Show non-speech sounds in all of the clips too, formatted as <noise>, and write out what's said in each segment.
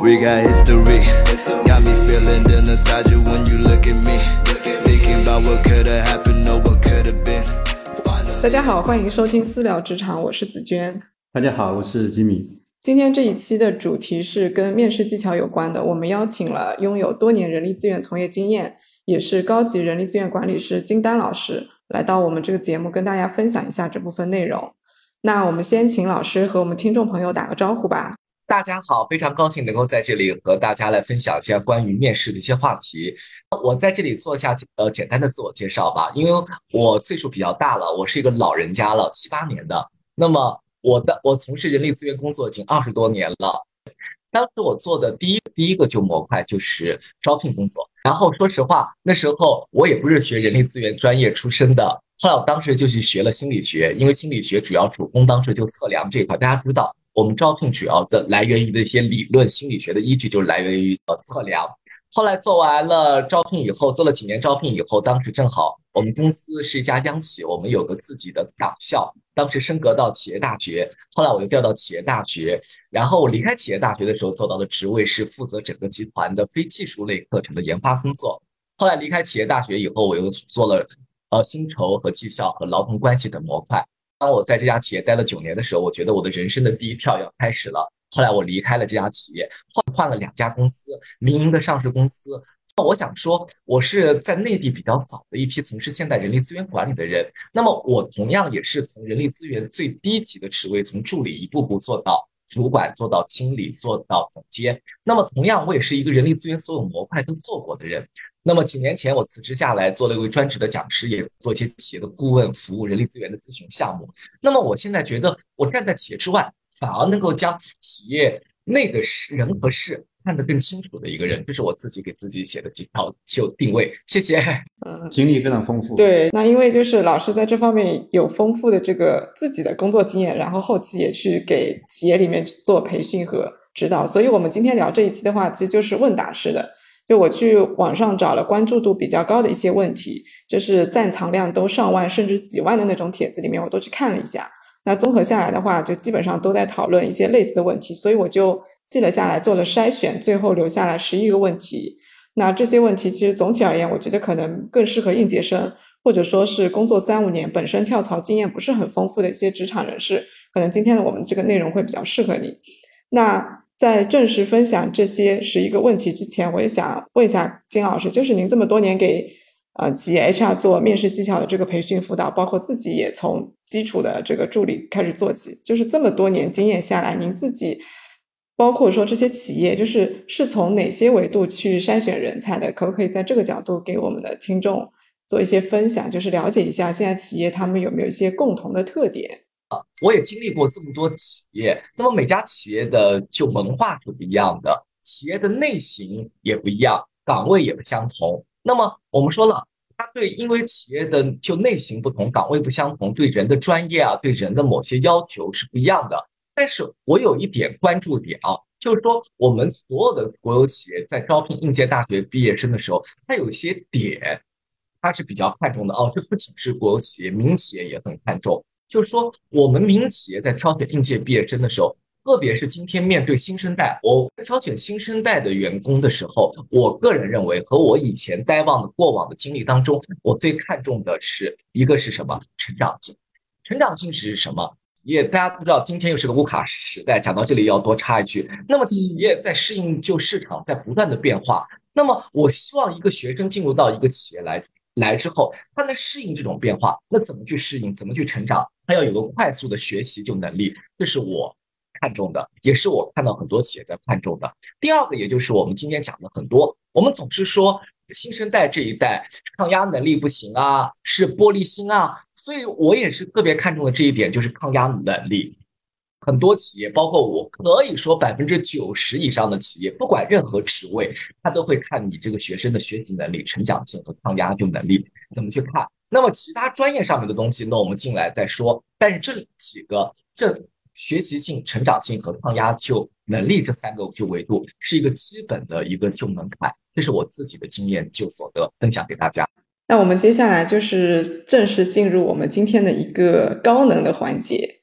We got history. Got me feeling the nostalgia when you look at me. Thinking about what could have happened or what could have been. 大家好，欢迎收听私聊职场，我是紫娟。大家好，我是吉米。今天这一期的主题是跟面试技巧有关的，我们邀请了拥有多年人力资源从业经验，也是高级人力资源管理师金丹老师来到我们这个节目，跟大家分享一下这部分内容。那我们先请老师和我们听众朋友打个招呼吧。大家好，非常高兴能够在这里和大家来分享一下关于面试的一些话题。我在这里做一下呃简单的自我介绍吧，因为我岁数比较大了，我是一个老人家了，七八年的。那么我的我从事人力资源工作已经二十多年了。当时我做的第一第一个就模块就是招聘工作。然后说实话，那时候我也不是学人力资源专业出身的，后来我当时就去学了心理学，因为心理学主要主攻当时就测量这一块，大家知道。我们招聘主要的来源于的一些理论心理学的依据，就是来源于呃测量。后来做完了招聘以后，做了几年招聘以后，当时正好我们公司是一家央企，我们有个自己的党校，当时升格到企业大学。后来我又调到企业大学，然后我离开企业大学的时候，做到的职位是负责整个集团的非技术类课程的研发工作。后来离开企业大学以后，我又做了呃薪酬和绩效和劳动关系等模块。当我在这家企业待了九年的时候，我觉得我的人生的第一跳要开始了。后来我离开了这家企业，换换了两家公司，民营的上市公司。那我想说，我是在内地比较早的一批从事现代人力资源管理的人。那么我同样也是从人力资源最低级的职位，从助理一步步做到主管，做到经理，做到总监。那么同样，我也是一个人力资源所有模块都做过的人。那么几年前，我辞职下来，做了一位专职的讲师，也做一些企业的顾问服务、人力资源的咨询项目。那么我现在觉得，我站在企业之外，反而能够将企业内的人和事看得更清楚的一个人，这是我自己给自己写的几条就定位。谢谢。嗯，经历非常丰富。对，那因为就是老师在这方面有丰富的这个自己的工作经验，然后后期也去给企业里面做培训和指导，所以我们今天聊这一期的话，其实就是问答式的。就我去网上找了关注度比较高的一些问题，就是赞藏量都上万甚至几万的那种帖子里面，我都去看了一下。那综合下来的话，就基本上都在讨论一些类似的问题，所以我就记了下来，做了筛选，最后留下来十一个问题。那这些问题其实总体而言，我觉得可能更适合应届生，或者说是工作三五年、本身跳槽经验不是很丰富的一些职场人士，可能今天的我们这个内容会比较适合你。那。在正式分享这些十一个问题之前，我也想问一下金老师，就是您这么多年给呃企业 HR 做面试技巧的这个培训辅导，包括自己也从基础的这个助理开始做起，就是这么多年经验下来，您自己包括说这些企业，就是是从哪些维度去筛选人才的？可不可以在这个角度给我们的听众做一些分享，就是了解一下现在企业他们有没有一些共同的特点？啊我也经历过这么多企业，那么每家企业的就文化是不一样的，企业的类型也不一样，岗位也不相同。那么我们说了，它对，因为企业的就类型不同，岗位不相同，对人的专业啊，对人的某些要求是不一样的。但是我有一点关注点啊，就是说我们所有的国有企业在招聘应届大学毕业生的时候，它有些点，它是比较看重的哦。这不仅是国有企业，民营企业也很看重。就是说，我们民营企业在挑选应届毕业生的时候，特别是今天面对新生代，我在挑选新生代的员工的时候，我个人认为和我以前待望的过往的经历当中，我最看重的是一个是什么？成长性。成长性是什么？也大家都知道，今天又是个乌卡时代。讲到这里要多插一句，那么企业在适应就市场在不断的变化，那么我希望一个学生进入到一个企业来。来之后，他能适应这种变化，那怎么去适应？怎么去成长？他要有个快速的学习就能力，这是我看重的，也是我看到很多企业在看重的。第二个，也就是我们今天讲的很多，我们总是说新生代这一代抗压能力不行啊，是玻璃心啊，所以我也是特别看重的这一点，就是抗压能力。很多企业，包括我，可以说百分之九十以上的企业，不管任何职位，他都会看你这个学生的学习能力、成长性和抗压就能力怎么去看。那么其他专业上面的东西，那我们进来再说。但是这几个，这学习性、成长性和抗压就能力这三个就维度，是一个基本的一个就门槛。这是我自己的经验就所得，分享给大家。那我们接下来就是正式进入我们今天的一个高能的环节。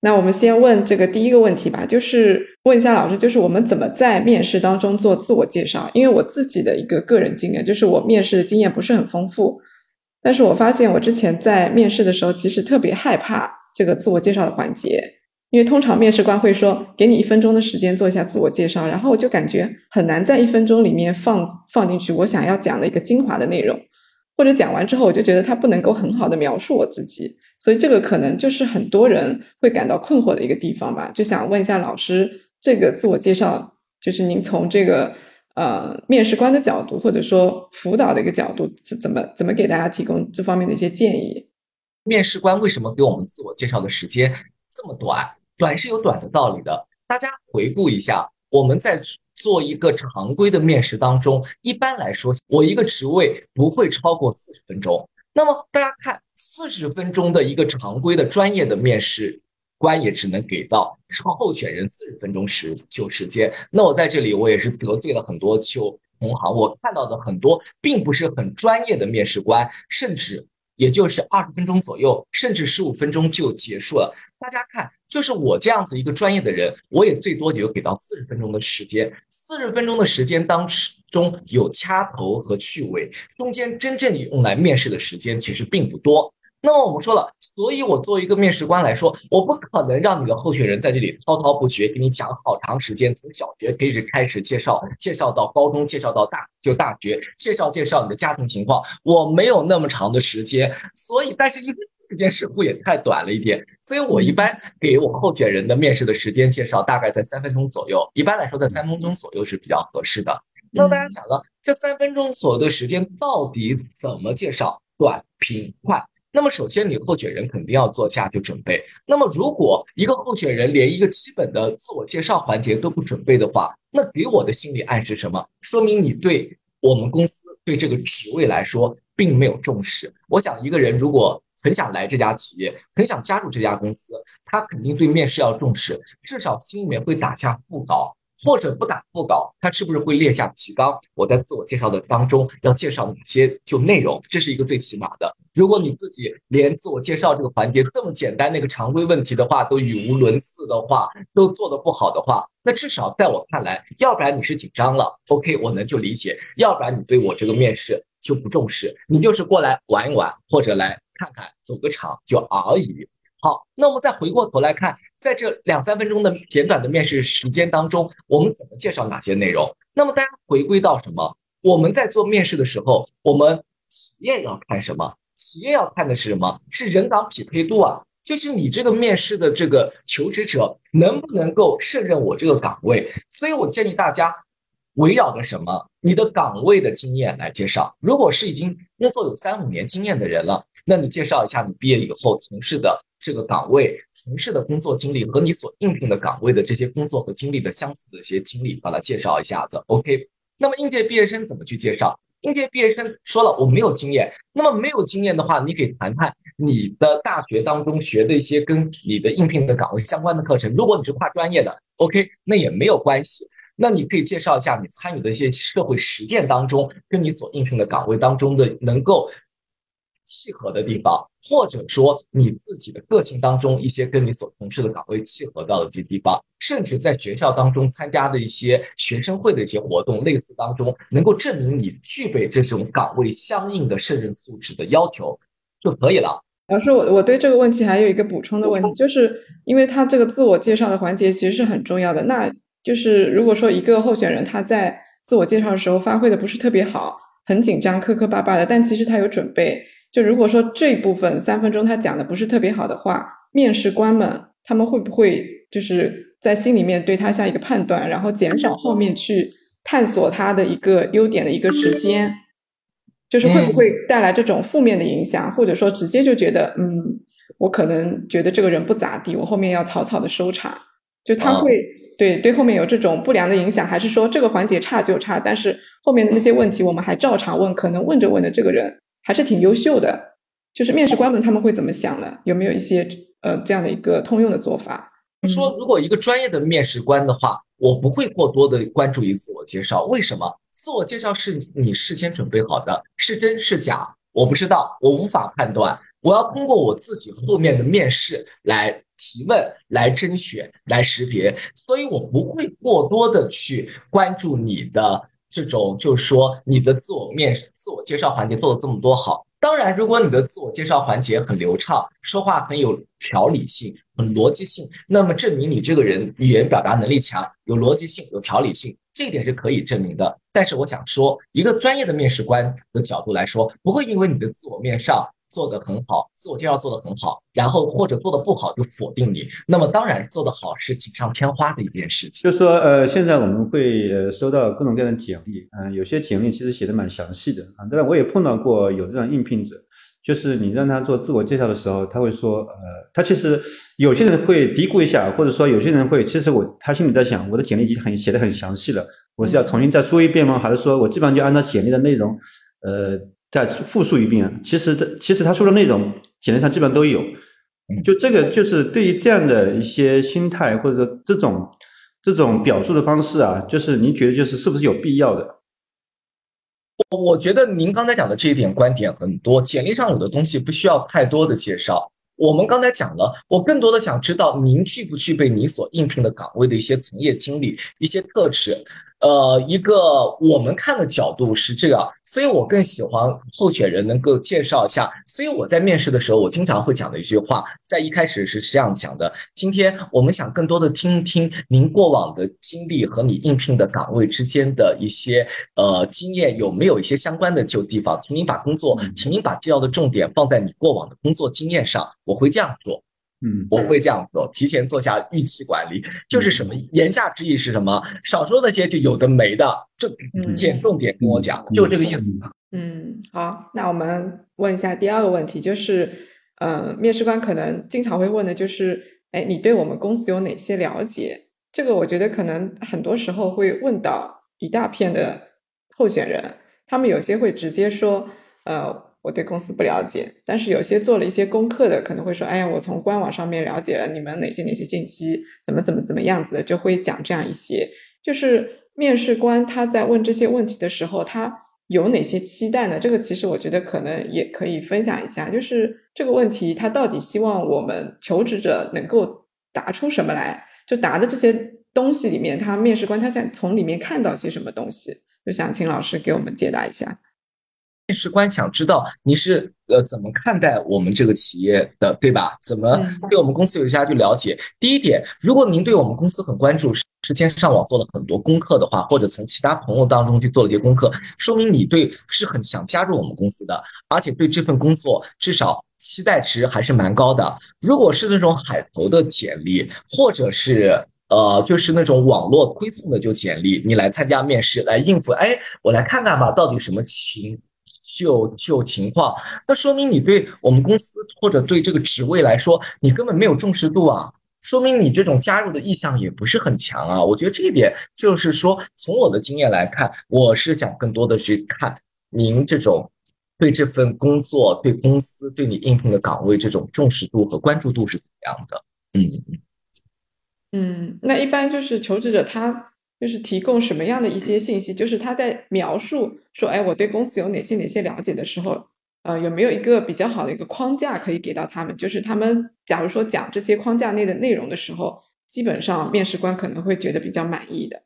那我们先问这个第一个问题吧，就是问一下老师，就是我们怎么在面试当中做自我介绍？因为我自己的一个个人经验，就是我面试的经验不是很丰富，但是我发现我之前在面试的时候，其实特别害怕这个自我介绍的环节，因为通常面试官会说给你一分钟的时间做一下自我介绍，然后我就感觉很难在一分钟里面放放进去我想要讲的一个精华的内容。或者讲完之后，我就觉得他不能够很好的描述我自己，所以这个可能就是很多人会感到困惑的一个地方吧。就想问一下老师，这个自我介绍，就是您从这个呃面试官的角度，或者说辅导的一个角度，怎么怎么给大家提供这方面的一些建议？面试官为什么给我们自我介绍的时间这么短？短是有短的道理的。大家回顾一下，我们在。做一个常规的面试当中，一般来说，我一个职位不会超过四十分钟。那么大家看，四十分钟的一个常规的专业的面试官也只能给到候选人四十分钟时就时间。那我在这里，我也是得罪了很多就同行。我看到的很多并不是很专业的面试官，甚至也就是二十分钟左右，甚至十五分钟就结束了。大家看。就是我这样子一个专业的人，我也最多也就给到四十分钟的时间。四十分钟的时间当中有掐头和去尾，中间真正用来面试的时间其实并不多。那么我们说了，所以我作为一个面试官来说，我不可能让你的候选人在这里滔滔不绝给你讲好长时间，从小学开始开始介绍，介绍到高中，介绍到大就大学，介绍介绍你的家庭情况，我没有那么长的时间。所以，但是因为时间似乎也太短了一点，所以我一般给我候选人的面试的时间介绍大概在三分钟左右。一般来说，在三分钟左右是比较合适的。那大家想了，这三分钟左右的时间到底怎么介绍？短、平、快。那么首先，你候选人肯定要做下就准备。那么如果一个候选人连一个基本的自我介绍环节都不准备的话，那给我的心理暗示什么？说明你对我们公司对这个职位来说并没有重视。我想，一个人如果很想来这家企业，很想加入这家公司，他肯定对面试要重视，至少心里面会打下腹稿，或者不打副稿，他是不是会列下提纲？我在自我介绍的当中要介绍哪些就内容，这是一个最起码的。如果你自己连自我介绍这个环节这么简单那个常规问题的话都语无伦次的话，都做得不好的话，那至少在我看来，要不然你是紧张了，OK，我能就理解；要不然你对我这个面试就不重视，你就是过来玩一玩，或者来。看看走个场就而已。好，那我们再回过头来看，在这两三分钟的简短的面试时间当中，我们怎么介绍哪些内容？那么大家回归到什么？我们在做面试的时候，我们企业要看什么？企业要看的是什么？是人岗匹配度啊，就是你这个面试的这个求职者能不能够胜任我这个岗位？所以我建议大家围绕着什么？你的岗位的经验来介绍。如果是已经工作有三五年经验的人了。那你介绍一下你毕业以后从事的这个岗位，从事的工作经历和你所应聘的岗位的这些工作和经历的相似的一些经历，把它介绍一下子。OK。那么应届毕业生怎么去介绍？应届毕业生说了我没有经验，那么没有经验的话，你可以谈谈你的大学当中学的一些跟你的应聘的岗位相关的课程。如果你是跨专业的，OK，那也没有关系。那你可以介绍一下你参与的一些社会实践当中，跟你所应聘的岗位当中的能够。契合的地方，或者说你自己的个性当中一些跟你所从事的岗位契合到的这些地方，甚至在学校当中参加的一些学生会的一些活动类似当中，能够证明你具备这种岗位相应的胜任素质的要求就可以了。老师，我我对这个问题还有一个补充的问题，就是因为他这个自我介绍的环节其实是很重要的，那就是如果说一个候选人他在自我介绍的时候发挥的不是特别好，很紧张、磕磕巴巴的，但其实他有准备。就如果说这一部分三分钟他讲的不是特别好的话，面试官们他们会不会就是在心里面对他下一个判断，然后减少后面去探索他的一个优点的一个时间，就是会不会带来这种负面的影响，或者说直接就觉得嗯，我可能觉得这个人不咋地，我后面要草草的收场，就他会对对后面有这种不良的影响，还是说这个环节差就差，但是后面的那些问题我们还照常问，可能问着问着这个人。还是挺优秀的，就是面试官们他们会怎么想呢？有没有一些呃这样的一个通用的做法？说如果一个专业的面试官的话，我不会过多的关注于自我介绍。为什么？自我介绍是你事先准备好的，是真是假，我不知道，我无法判断。我要通过我自己后面的面试来提问来甄选、来识别，所以我不会过多的去关注你的这种，就是说你的自我面、自我介绍环节做的这么多好。当然，如果你的自我介绍环节很流畅，说话很有条理性、很逻辑性，那么证明你这个人语言表达能力强、有逻辑性、有条理性，这一点是可以证明的。但是我想说，一个专业的面试官的角度来说，不会因为你的自我面上。做得很好，自我介绍做得很好，然后或者做得不好就否定你。那么当然做得好是锦上添花的一件事情。就是说，呃，现在我们会收到各种各样的简历，嗯，有些简历其实写的蛮详细的啊。但是我也碰到过有这样应聘者，就是你让他做自我介绍的时候，他会说，呃，他其实有些人会嘀咕一下，或者说有些人会，其实我他心里在想，我的简历已经很写的很详细了，我是要重新再说一遍吗？还是说我基本上就按照简历的内容，呃。再复述一遍，其实的，其实他说的内容，简历上基本上都有。就这个，就是对于这样的一些心态，或者说这种这种表述的方式啊，就是您觉得就是是不是有必要的？我我觉得您刚才讲的这一点观点很多，简历上有的东西不需要太多的介绍。我们刚才讲了，我更多的想知道您具不具备你所应聘的岗位的一些从业经历、一些特质。呃，一个我们看的角度是这样，所以我更喜欢候选人能够介绍一下。所以我在面试的时候，我经常会讲的一句话，在一开始是这样讲的：今天我们想更多的听一听您过往的经历和你应聘的岗位之间的一些呃经验，有没有一些相关的就地方？请您把工作，请您把必要的重点放在你过往的工作经验上。我会这样做。嗯，我会这样做，提前做下预期管理，就是什么？言下之意是什么？少说那些就有的没的，就捡重点跟我讲，就这个意思。嗯，好，那我们问一下第二个问题，就是，呃，面试官可能经常会问的就是，哎，你对我们公司有哪些了解？这个我觉得可能很多时候会问到一大片的候选人，他们有些会直接说，呃。我对公司不了解，但是有些做了一些功课的，可能会说：“哎呀，我从官网上面了解了你们哪些哪些信息，怎么怎么怎么样子的，就会讲这样一些。”就是面试官他在问这些问题的时候，他有哪些期待呢？这个其实我觉得可能也可以分享一下，就是这个问题他到底希望我们求职者能够答出什么来？就答的这些东西里面，他面试官他想从里面看到些什么东西？就想请老师给我们解答一下。面试官想知道你是呃怎么看待我们这个企业的，对吧？怎么对我们公司有一些去了解？第一点，如果您对我们公司很关注，事先上网做了很多功课的话，或者从其他朋友当中去做了一些功课，说明你对是很想加入我们公司的，而且对这份工作至少期待值还是蛮高的。如果是那种海投的简历，或者是呃就是那种网络推送的就简历，你来参加面试来应付，哎，我来看看吧，到底什么情？就就情况，那说明你对我们公司或者对这个职位来说，你根本没有重视度啊，说明你这种加入的意向也不是很强啊。我觉得这一点就是说，从我的经验来看，我是想更多的去看您这种对这份工作、对公司、对你应聘的岗位这种重视度和关注度是怎么样的。嗯嗯，那一般就是求职者他。就是提供什么样的一些信息？就是他在描述说，哎，我对公司有哪些哪些了解的时候，呃，有没有一个比较好的一个框架可以给到他们？就是他们假如说讲这些框架内的内容的时候，基本上面试官可能会觉得比较满意的。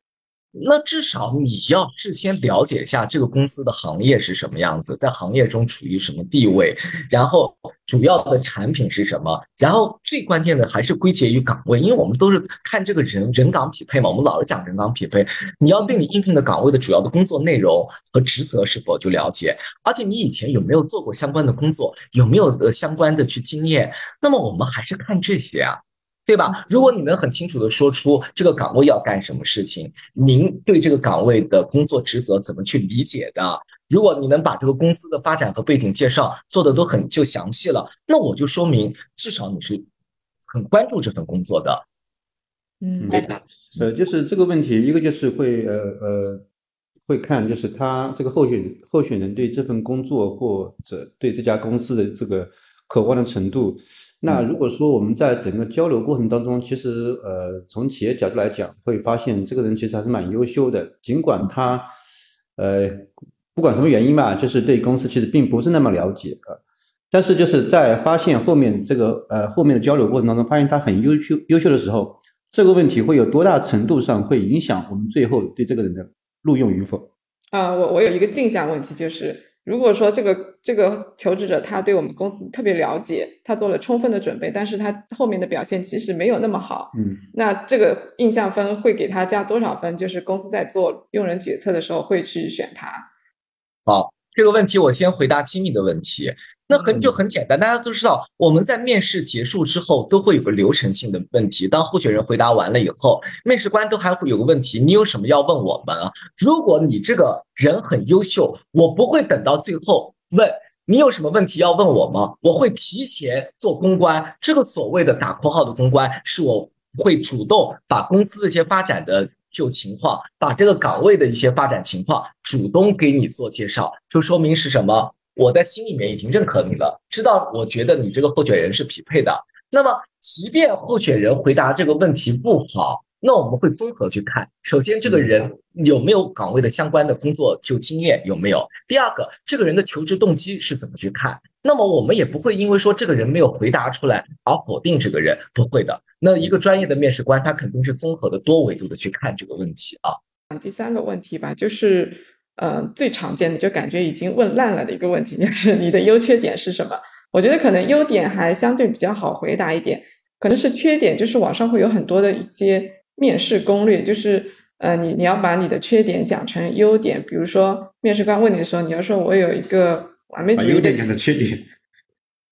那至少你要事先了解一下这个公司的行业是什么样子，在行业中处于什么地位，然后主要的产品是什么，然后最关键的还是归结于岗位，因为我们都是看这个人人岗匹配嘛，我们老是讲人岗匹配，你要对你应聘的岗位的主要的工作内容和职责是否就了解，而且你以前有没有做过相关的工作，有没有呃相关的去经验，那么我们还是看这些啊。对吧？如果你能很清楚的说出这个岗位要干什么事情，您对这个岗位的工作职责怎么去理解的？如果你能把这个公司的发展和背景介绍做的都很就详细了，那我就说明至少你是很关注这份工作的。嗯，对的。呃，就是这个问题，一个就是会呃呃会看，就是他这个候选候选人对这份工作或者对这家公司的这个渴望的程度。那如果说我们在整个交流过程当中，其实呃，从企业角度来讲，会发现这个人其实还是蛮优秀的，尽管他呃不管什么原因吧，就是对公司其实并不是那么了解啊。但是就是在发现后面这个呃后面的交流过程当中，发现他很优秀优秀的时候，这个问题会有多大程度上会影响我们最后对这个人的录用与否？啊，我我有一个镜像问题，就是如果说这个这个求职者他对我们公司特别了解，他做了充分的准备，但是他后面的表现其实没有那么好，嗯，那这个印象分会给他加多少分？就是公司在做用人决策的时候会去选他。好，这个问题我先回答亲密的问题。那很就很简单，大家都知道，我们在面试结束之后都会有个流程性的问题。当候选人回答完了以后，面试官都还会有个问题：你有什么要问我们啊？如果你这个人很优秀，我不会等到最后问你有什么问题要问我吗？我会提前做公关。这个所谓的打括号的公关，是我会主动把公司的一些发展的就情况，把这个岗位的一些发展情况主动给你做介绍，就说明是什么？我在心里面已经认可你了，知道我觉得你这个候选人是匹配的。那么，即便候选人回答这个问题不好，那我们会综合去看。首先，这个人有没有岗位的相关的工作就经验有没有？第二个，这个人的求职动机是怎么去看？那么，我们也不会因为说这个人没有回答出来而否定这个人，不会的。那一个专业的面试官，他肯定是综合的多维度的去看这个问题啊。第三个问题吧，就是。呃，最常见的就感觉已经问烂了的一个问题，就是你的优缺点是什么？我觉得可能优点还相对比较好回答一点，可能是缺点，就是网上会有很多的一些面试攻略，就是呃，你你要把你的缺点讲成优点，比如说面试官问你的时候，你要说我有一个完美主义的缺点，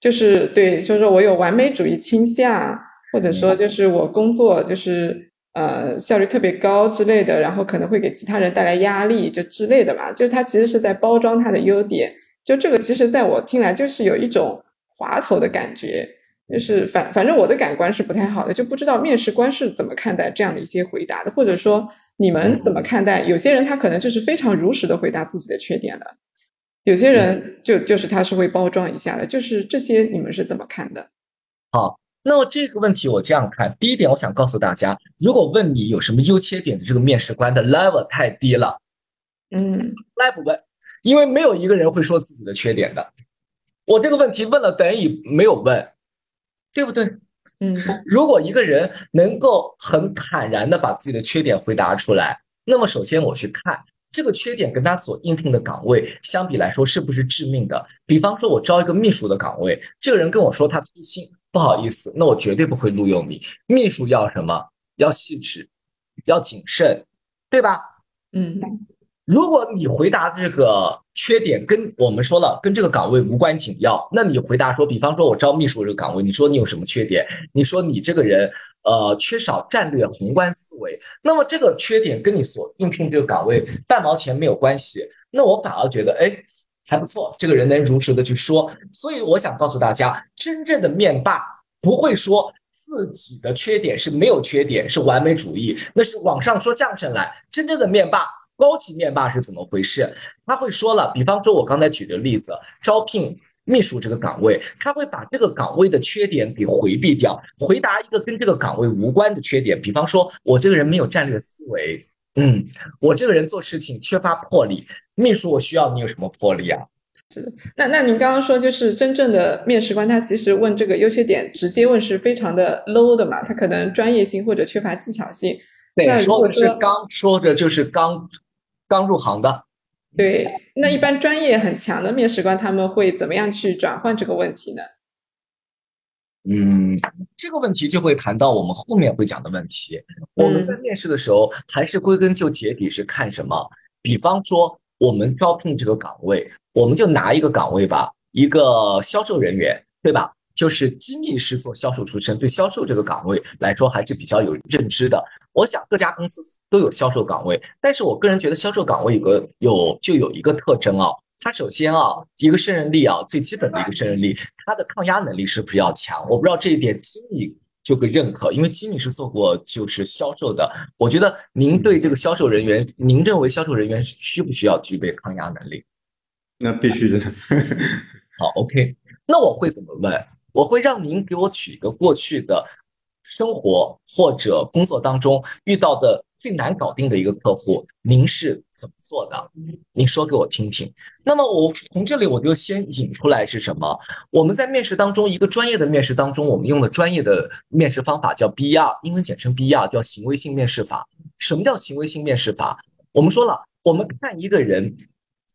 就是对，就是说我有完美主义倾向，或者说就是我工作就是。呃，效率特别高之类的，然后可能会给其他人带来压力，就之类的吧。就是他其实是在包装他的优点，就这个其实在我听来就是有一种滑头的感觉，就是反反正我的感官是不太好的，就不知道面试官是怎么看待这样的一些回答的，或者说你们怎么看待？有些人他可能就是非常如实的回答自己的缺点的，有些人就就是他是会包装一下的，就是这些你们是怎么看的？好。那么这个问题我这样看，第一点，我想告诉大家，如果问你有什么优缺点的这个面试官的 level 太低了，嗯，来不问，因为没有一个人会说自己的缺点的。我这个问题问了等于没有问，对不对？嗯，<laughs> 如果一个人能够很坦然的把自己的缺点回答出来，那么首先我去看这个缺点跟他所应聘的岗位相比来说是不是致命的。比方说，我招一个秘书的岗位，这个人跟我说他粗心。不好意思，那我绝对不会录用你。秘书要什么？要细致，要谨慎，对吧？嗯，如果你回答这个缺点跟我们说了跟这个岗位无关紧要，那你回答说，比方说我招秘书这个岗位，你说你有什么缺点？你说你这个人呃缺少战略宏观思维，那么这个缺点跟你所应聘这个岗位半毛钱没有关系，那我反而觉得哎。还不错，这个人能如实的去说，所以我想告诉大家，真正的面霸不会说自己的缺点是没有缺点，是完美主义，那是网上说相声来。真正的面霸，高级面霸是怎么回事？他会说了，比方说我刚才举的例子，招聘秘书这个岗位，他会把这个岗位的缺点给回避掉，回答一个跟这个岗位无关的缺点，比方说我这个人没有战略思维。嗯，我这个人做事情缺乏魄力。秘书，我需要你有什么魄力啊？是的，那那您刚刚说，就是真正的面试官，他其实问这个优缺点，直接问是非常的 low 的嘛？他可能专业性或者缺乏技巧性。对，说的是刚说的就是刚刚入行的。对，那一般专业很强的面试官，他们会怎么样去转换这个问题呢？嗯，这个问题就会谈到我们后面会讲的问题。我们在面试的时候，还是归根究结底是看什么？比方说，我们招聘这个岗位，我们就拿一个岗位吧，一个销售人员，对吧？就是机密是做销售出身，对销售这个岗位来说还是比较有认知的。我想各家公司都有销售岗位，但是我个人觉得销售岗位有个有就有一个特征啊。他首先啊，一个胜任力啊，最基本的一个胜任力，他的抗压能力是不是要强？我不知道这一点，经理就会认可，因为经理是做过就是销售的。我觉得您对这个销售人员，您认为销售人员需不需要具备抗压能力？那必须的。好，OK，那我会怎么问？我会让您给我举一个过去的生活或者工作当中遇到的最难搞定的一个客户，您是怎么做的？您说给我听听。那么我从这里我就先引出来是什么？我们在面试当中，一个专业的面试当中，我们用的专业的面试方法叫 BR，英文简称 BR，叫行为性面试法。什么叫行为性面试法？我们说了，我们看一个人，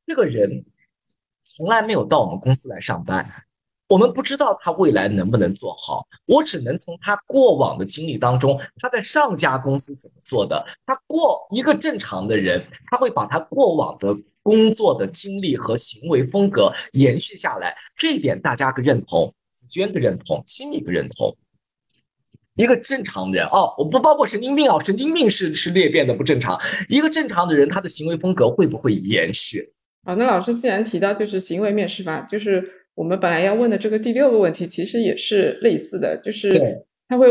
这个人从来没有到我们公司来上班。我们不知道他未来能不能做好，我只能从他过往的经历当中，他在上家公司怎么做的，他过一个正常的人，他会把他过往的工作的经历和行为风格延续下来，这一点大家个认同，子娟的认同，亲密的认同。一个正常人哦，我不包括神经病哦，神经病是是裂变的不正常。一个正常的人，他的行为风格会不会延续？好，那老师既然提到就是行为面试法，就是。我们本来要问的这个第六个问题，其实也是类似的，就是他会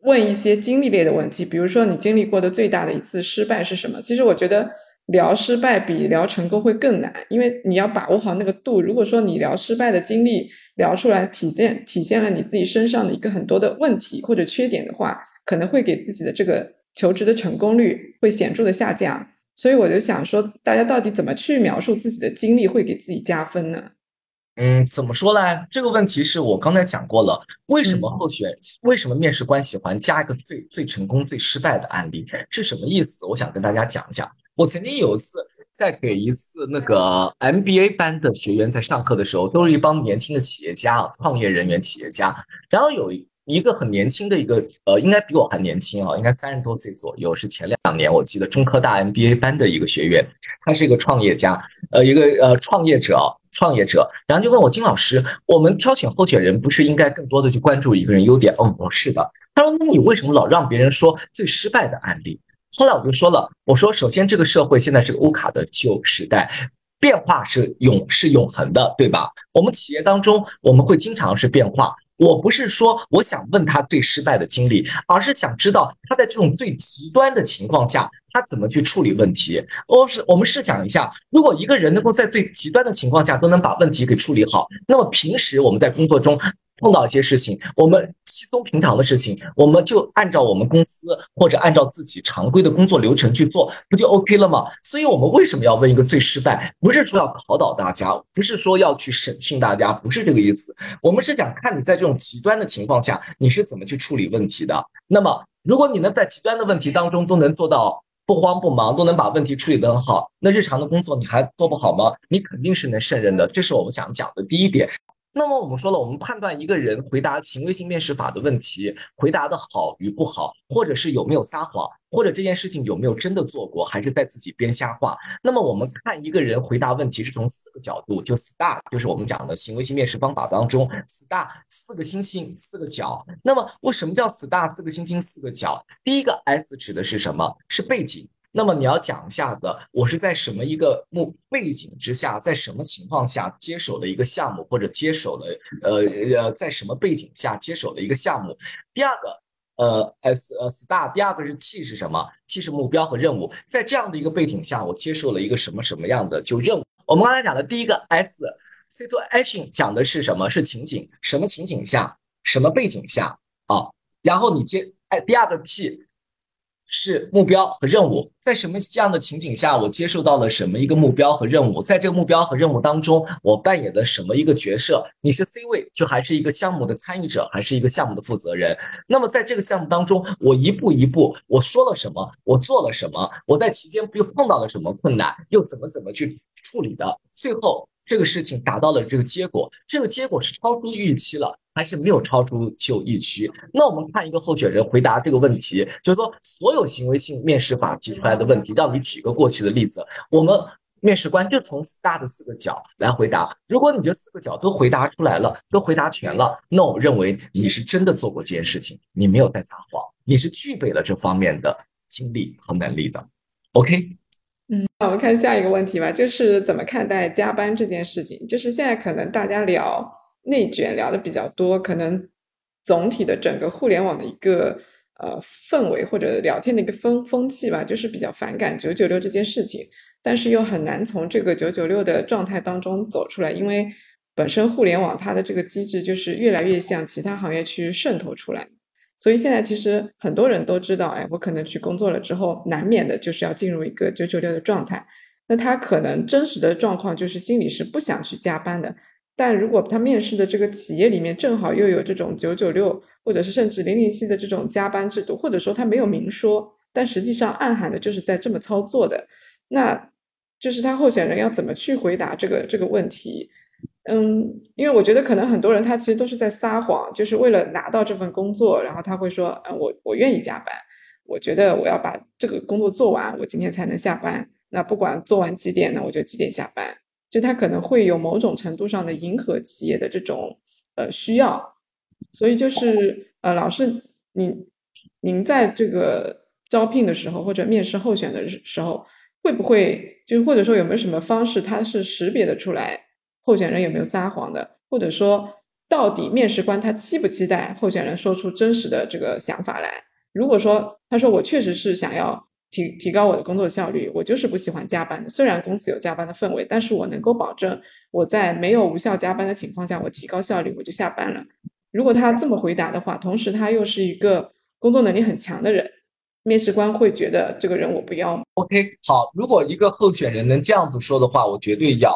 问一些经历类的问题，比如说你经历过的最大的一次失败是什么？其实我觉得聊失败比聊成功会更难，因为你要把握好那个度。如果说你聊失败的经历聊出来，体现体现了你自己身上的一个很多的问题或者缺点的话，可能会给自己的这个求职的成功率会显著的下降。所以我就想说，大家到底怎么去描述自己的经历会给自己加分呢？嗯，怎么说呢？这个问题是我刚才讲过了。为什么候选？为什么面试官喜欢加一个最最成功、最失败的案例？是什么意思？我想跟大家讲一讲。我曾经有一次在给一次那个 MBA 班的学员在上课的时候，都是一帮年轻的企业家、创业人员、企业家。然后有一个很年轻的一个，呃，应该比我还年轻啊，应该三十多岁左右，是前两年我记得中科大 MBA 班的一个学员，他是一个创业家，呃，一个呃创业者。创业者，然后就问我金老师，我们挑选候选人不是应该更多的去关注一个人优点？嗯，是的。他说，那你为什么老让别人说最失败的案例？后来我就说了，我说首先这个社会现在是个乌卡的旧时代，变化是永是永恒的，对吧？我们企业当中我们会经常是变化。我不是说我想问他最失败的经历，而是想知道他在这种最极端的情况下，他怎么去处理问题。我是我们试想一下，如果一个人能够在最极端的情况下都能把问题给处理好，那么平时我们在工作中。碰到一些事情，我们稀松平常的事情，我们就按照我们公司或者按照自己常规的工作流程去做，不就 OK 了吗？所以，我们为什么要问一个最失败？不是说要考倒大家，不是说要去审讯大家，不是这个意思。我们是想看你在这种极端的情况下，你是怎么去处理问题的。那么，如果你能在极端的问题当中都能做到不慌不忙，都能把问题处理得很好，那日常的工作你还做不好吗？你肯定是能胜任的。这是我们想讲的第一点。那么我们说了，我们判断一个人回答行为性面试法的问题，回答的好与不好，或者是有没有撒谎，或者这件事情有没有真的做过，还是在自己编瞎话。那么我们看一个人回答问题是从四个角度，就 STAR，就是我们讲的行为性面试方法当中，STAR 四个星星四个角。那么为什么叫 STAR 四个星星四个角？第一个 S 指的是什么？是背景。那么你要讲一下子，我是在什么一个目背景之下，在什么情况下接手的一个项目，或者接手了呃呃，在什么背景下接手的一个项目？第二个，呃，S 呃 STAR，第二个是 T 是什么？T 是目标和任务，在这样的一个背景下，我接受了一个什么什么样的就任务？我们刚才讲的第一个 S，Situation 讲的是什么？是情景，什么情景下，什么背景下啊？然后你接哎，第二个 T。是目标和任务，在什么这样的情景下，我接受到了什么一个目标和任务？在这个目标和任务当中，我扮演的什么一个角色？你是 C 位，就还是一个项目的参与者，还是一个项目的负责人？那么在这个项目当中，我一步一步，我说了什么？我做了什么？我在期间又碰到了什么困难？又怎么怎么去处理的？最后这个事情达到了这个结果，这个结果是超出预期了。还是没有超出就预期。那我们看一个候选人回答这个问题，就是说所有行为性面试法提出来的问题，让你举一个过去的例子。我们面试官就从 STAR 的四个角来回答。如果你这四个角都回答出来了，都回答全了，那我认为你是真的做过这件事情，你没有在撒谎，你是具备了这方面的经历和能力的。OK，嗯，那我们看下一个问题吧，就是怎么看待加班这件事情？就是现在可能大家聊。内卷聊的比较多，可能总体的整个互联网的一个呃氛围或者聊天的一个风风气吧，就是比较反感九九六这件事情，但是又很难从这个九九六的状态当中走出来，因为本身互联网它的这个机制就是越来越向其他行业去渗透出来。所以现在其实很多人都知道，哎，我可能去工作了之后，难免的就是要进入一个九九六的状态。那他可能真实的状况就是心里是不想去加班的。但如果他面试的这个企业里面正好又有这种九九六，或者是甚至零零七的这种加班制度，或者说他没有明说，但实际上暗含的就是在这么操作的，那就是他候选人要怎么去回答这个这个问题？嗯，因为我觉得可能很多人他其实都是在撒谎，就是为了拿到这份工作，然后他会说，嗯，我我愿意加班，我觉得我要把这个工作做完，我今天才能下班。那不管做完几点呢，我就几点下班。就他可能会有某种程度上的迎合企业的这种呃需要，所以就是呃，老师，您您在这个招聘的时候或者面试候选的时候，会不会就或者说有没有什么方式，他是识别的出来候选人有没有撒谎的，或者说到底面试官他期不期待候选人说出真实的这个想法来？如果说他说我确实是想要。提提高我的工作效率，我就是不喜欢加班的。虽然公司有加班的氛围，但是我能够保证我在没有无效加班的情况下，我提高效率，我就下班了。如果他这么回答的话，同时他又是一个工作能力很强的人，面试官会觉得这个人我不要。OK，好，如果一个候选人能这样子说的话，我绝对要。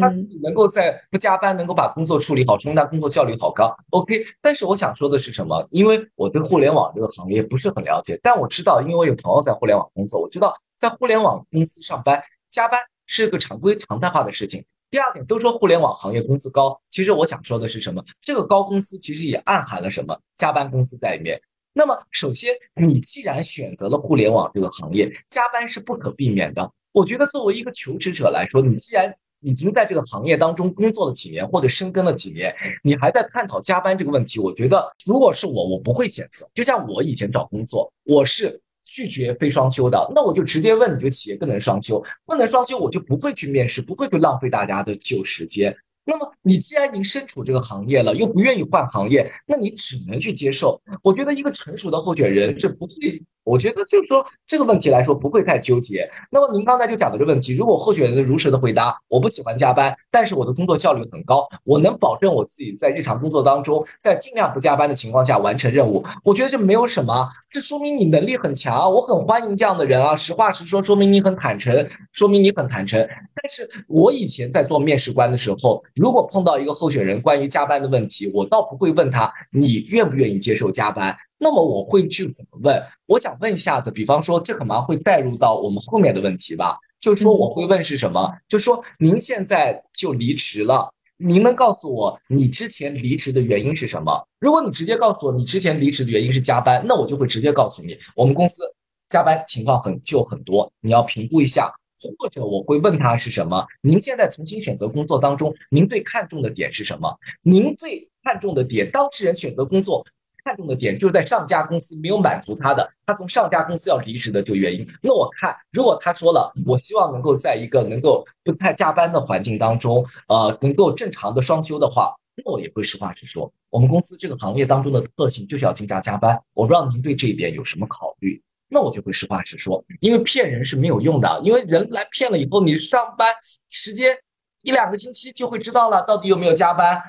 他自己能够在不加班，能够把工作处理好，说明他工作效率好高。OK，但是我想说的是什么？因为我对互联网这个行业不是很了解，但我知道，因为我有朋友在互联网工作，我知道在互联网公司上班加班是个常规常态化的事情。第二点，都说互联网行业工资高，其实我想说的是什么？这个高工资其实也暗含了什么？加班工资在里面。那么，首先，你既然选择了互联网这个行业，加班是不可避免的。我觉得作为一个求职者来说，你既然已经在这个行业当中工作了几年，或者深耕了几年，你还在探讨加班这个问题，我觉得如果是我，我不会选择。就像我以前找工作，我是拒绝非双休的，那我就直接问你这个企业不能双休，不能双休，我就不会去面试，不会去浪费大家的旧时间。那么你既然已经身处这个行业了，又不愿意换行业，那你只能去接受。我觉得一个成熟的候选人是不会。我觉得就是说这个问题来说不会太纠结。那么您刚才就讲的这个问题，如果候选人如实的回答，我不喜欢加班，但是我的工作效率很高，我能保证我自己在日常工作当中，在尽量不加班的情况下完成任务。我觉得这没有什么，这说明你能力很强，我很欢迎这样的人啊。实话实说，说明你很坦诚，说明你很坦诚。但是我以前在做面试官的时候，如果碰到一个候选人关于加班的问题，我倒不会问他你愿不愿意接受加班。那么我会去怎么问？我想问一下子，比方说，这可能会带入到我们后面的问题吧。就是说，我会问是什么？就是说，您现在就离职了，您能告诉我你之前离职的原因是什么？如果你直接告诉我你之前离职的原因是加班，那我就会直接告诉你，我们公司加班情况很就很多，你要评估一下。或者我会问他是什么？您现在重新选择工作当中，您最看重的点是什么？您最看重的点，当事人选择工作。看重的点就是在上家公司没有满足他的，他从上家公司要离职的这个原因。那我看，如果他说了，我希望能够在一个能够不太加班的环境当中，呃，能够正常的双休的话，那我也会实话实说，我们公司这个行业当中的特性就是要增加加班。我不知道您对这一点有什么考虑？那我就会实话实说，因为骗人是没有用的，因为人来骗了以后，你上班时间一两个星期就会知道了，到底有没有加班。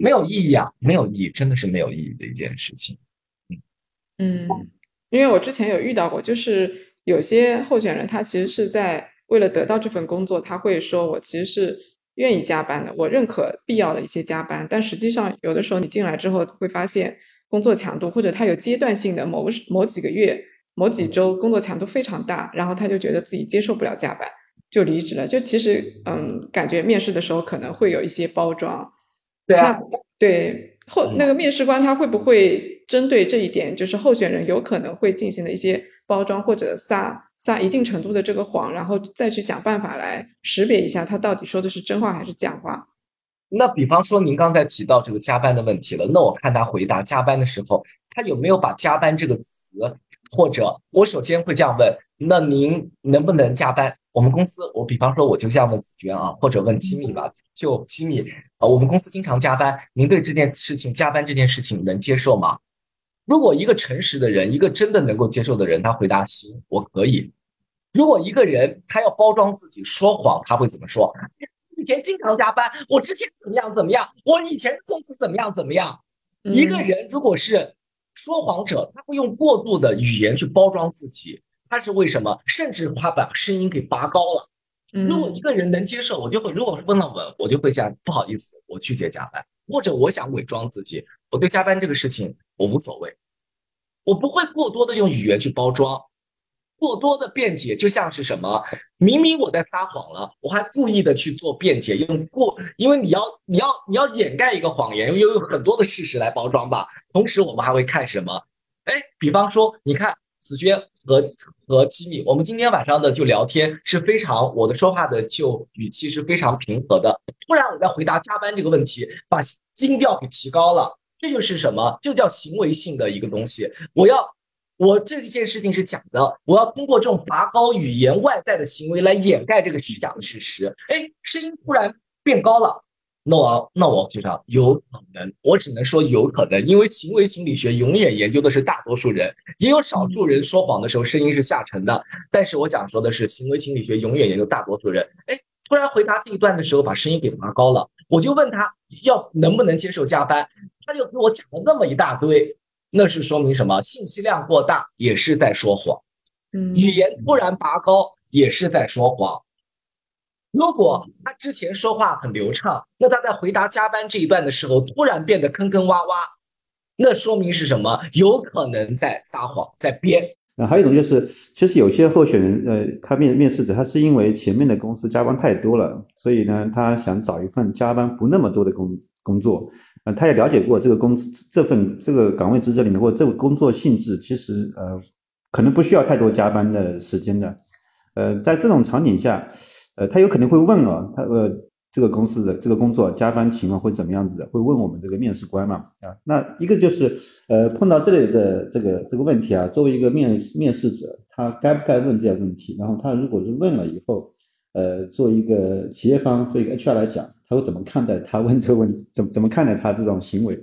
没有意义啊，没有意义，真的是没有意义的一件事情。嗯嗯，因为我之前有遇到过，就是有些候选人他其实是在为了得到这份工作，他会说我其实是愿意加班的，我认可必要的一些加班，但实际上有的时候你进来之后会发现工作强度或者他有阶段性的某个某几个月、某几周工作强度非常大，然后他就觉得自己接受不了加班，就离职了。就其实嗯，感觉面试的时候可能会有一些包装。对啊，对后那个面试官他会不会针对这一点，就是候选人有可能会进行的一些包装或者撒撒一定程度的这个谎，然后再去想办法来识别一下他到底说的是真话还是假话？那比方说您刚才提到这个加班的问题了，那我看他回答加班的时候，他有没有把加班这个词，或者我首先会这样问，那您能不能加班？我们公司，我比方说，我就这样问子娟啊，或者问机密吧，就机密啊。我们公司经常加班，您对这件事情加班这件事情能接受吗？如果一个诚实的人，一个真的能够接受的人，他回答行，我可以。如果一个人他要包装自己说谎，他会怎么说？以前经常加班，我之前怎么样怎么样，我以前工资怎么样怎么样？一个人如果是。说谎者他会用过度的语言去包装自己，他是为什么？甚至他把声音给拔高了。如果一个人能接受，我就会；如果是问到我，我就会讲不好意思，我拒绝加班，或者我想伪装自己，我对加班这个事情我无所谓，我不会过多的用语言去包装。过多的辩解就像是什么？明明我在撒谎了，我还故意的去做辩解，用过，因为你要你要你要掩盖一个谎言，又有很多的事实来包装吧。同时，我们还会看什么？哎，比方说，你看子娟和和吉米，我们今天晚上的就聊天是非常，我的说话的就语气是非常平和的。突然我在回答加班这个问题，把音调给提高了，这就是什么？就叫行为性的一个东西。我要。我这件事情是假的，我要通过这种拔高语言外在的行为来掩盖这个虚假的事实。哎，声音突然变高了，那我那我觉得有可能，我只能说有可能，因为行为心理学永远研究的是大多数人，也有少数人说谎的时候声音是下沉的。但是我想说的是，行为心理学永远研究大多数人。哎，突然回答这一段的时候，把声音给拔高了，我就问他要能不能接受加班，他就给我讲了那么一大堆。那是说明什么？信息量过大也是在说谎，嗯，语言突然拔高也是在说谎。如果他之前说话很流畅，那他在回答加班这一段的时候突然变得坑坑洼洼，那说明是什么？有可能在撒谎，在编。那还有一种就是，其实有些候选人，呃，他面面试者，他是因为前面的公司加班太多了，所以呢，他想找一份加班不那么多的工工作。呃，他也了解过这个工这份这个岗位职责里面或者这个工作性质，其实呃可能不需要太多加班的时间的。呃，在这种场景下，呃，他有可能会问哦，他呃这个公司的这个工作加班情况会怎么样子的？会问我们这个面试官嘛？啊，那一个就是呃碰到这类的这个这个问题啊，作为一个面面试者，他该不该问这些问题？然后他如果是问了以后，呃，做一个企业方，做一个 HR 来讲。他会怎么看待他问这个问题？怎怎么看待他这种行为？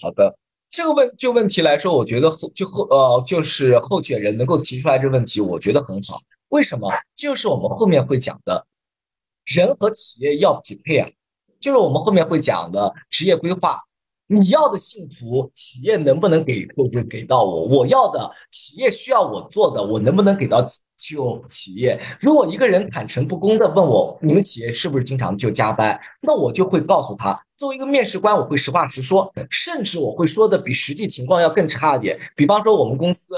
好的，这个问就问题来说，我觉得后就后呃就是候选人能够提出来这个问题，我觉得很好。为什么？就是我们后面会讲的，人和企业要匹配啊，就是我们后面会讲的职业规划。你要的幸福，企业能不能给，就是给到我？我要的企业需要我做的，我能不能给到就企业？如果一个人坦诚不公的问我，你们企业是不是经常就加班？那我就会告诉他，作为一个面试官，我会实话实说，甚至我会说的比实际情况要更差一点。比方说我们公司，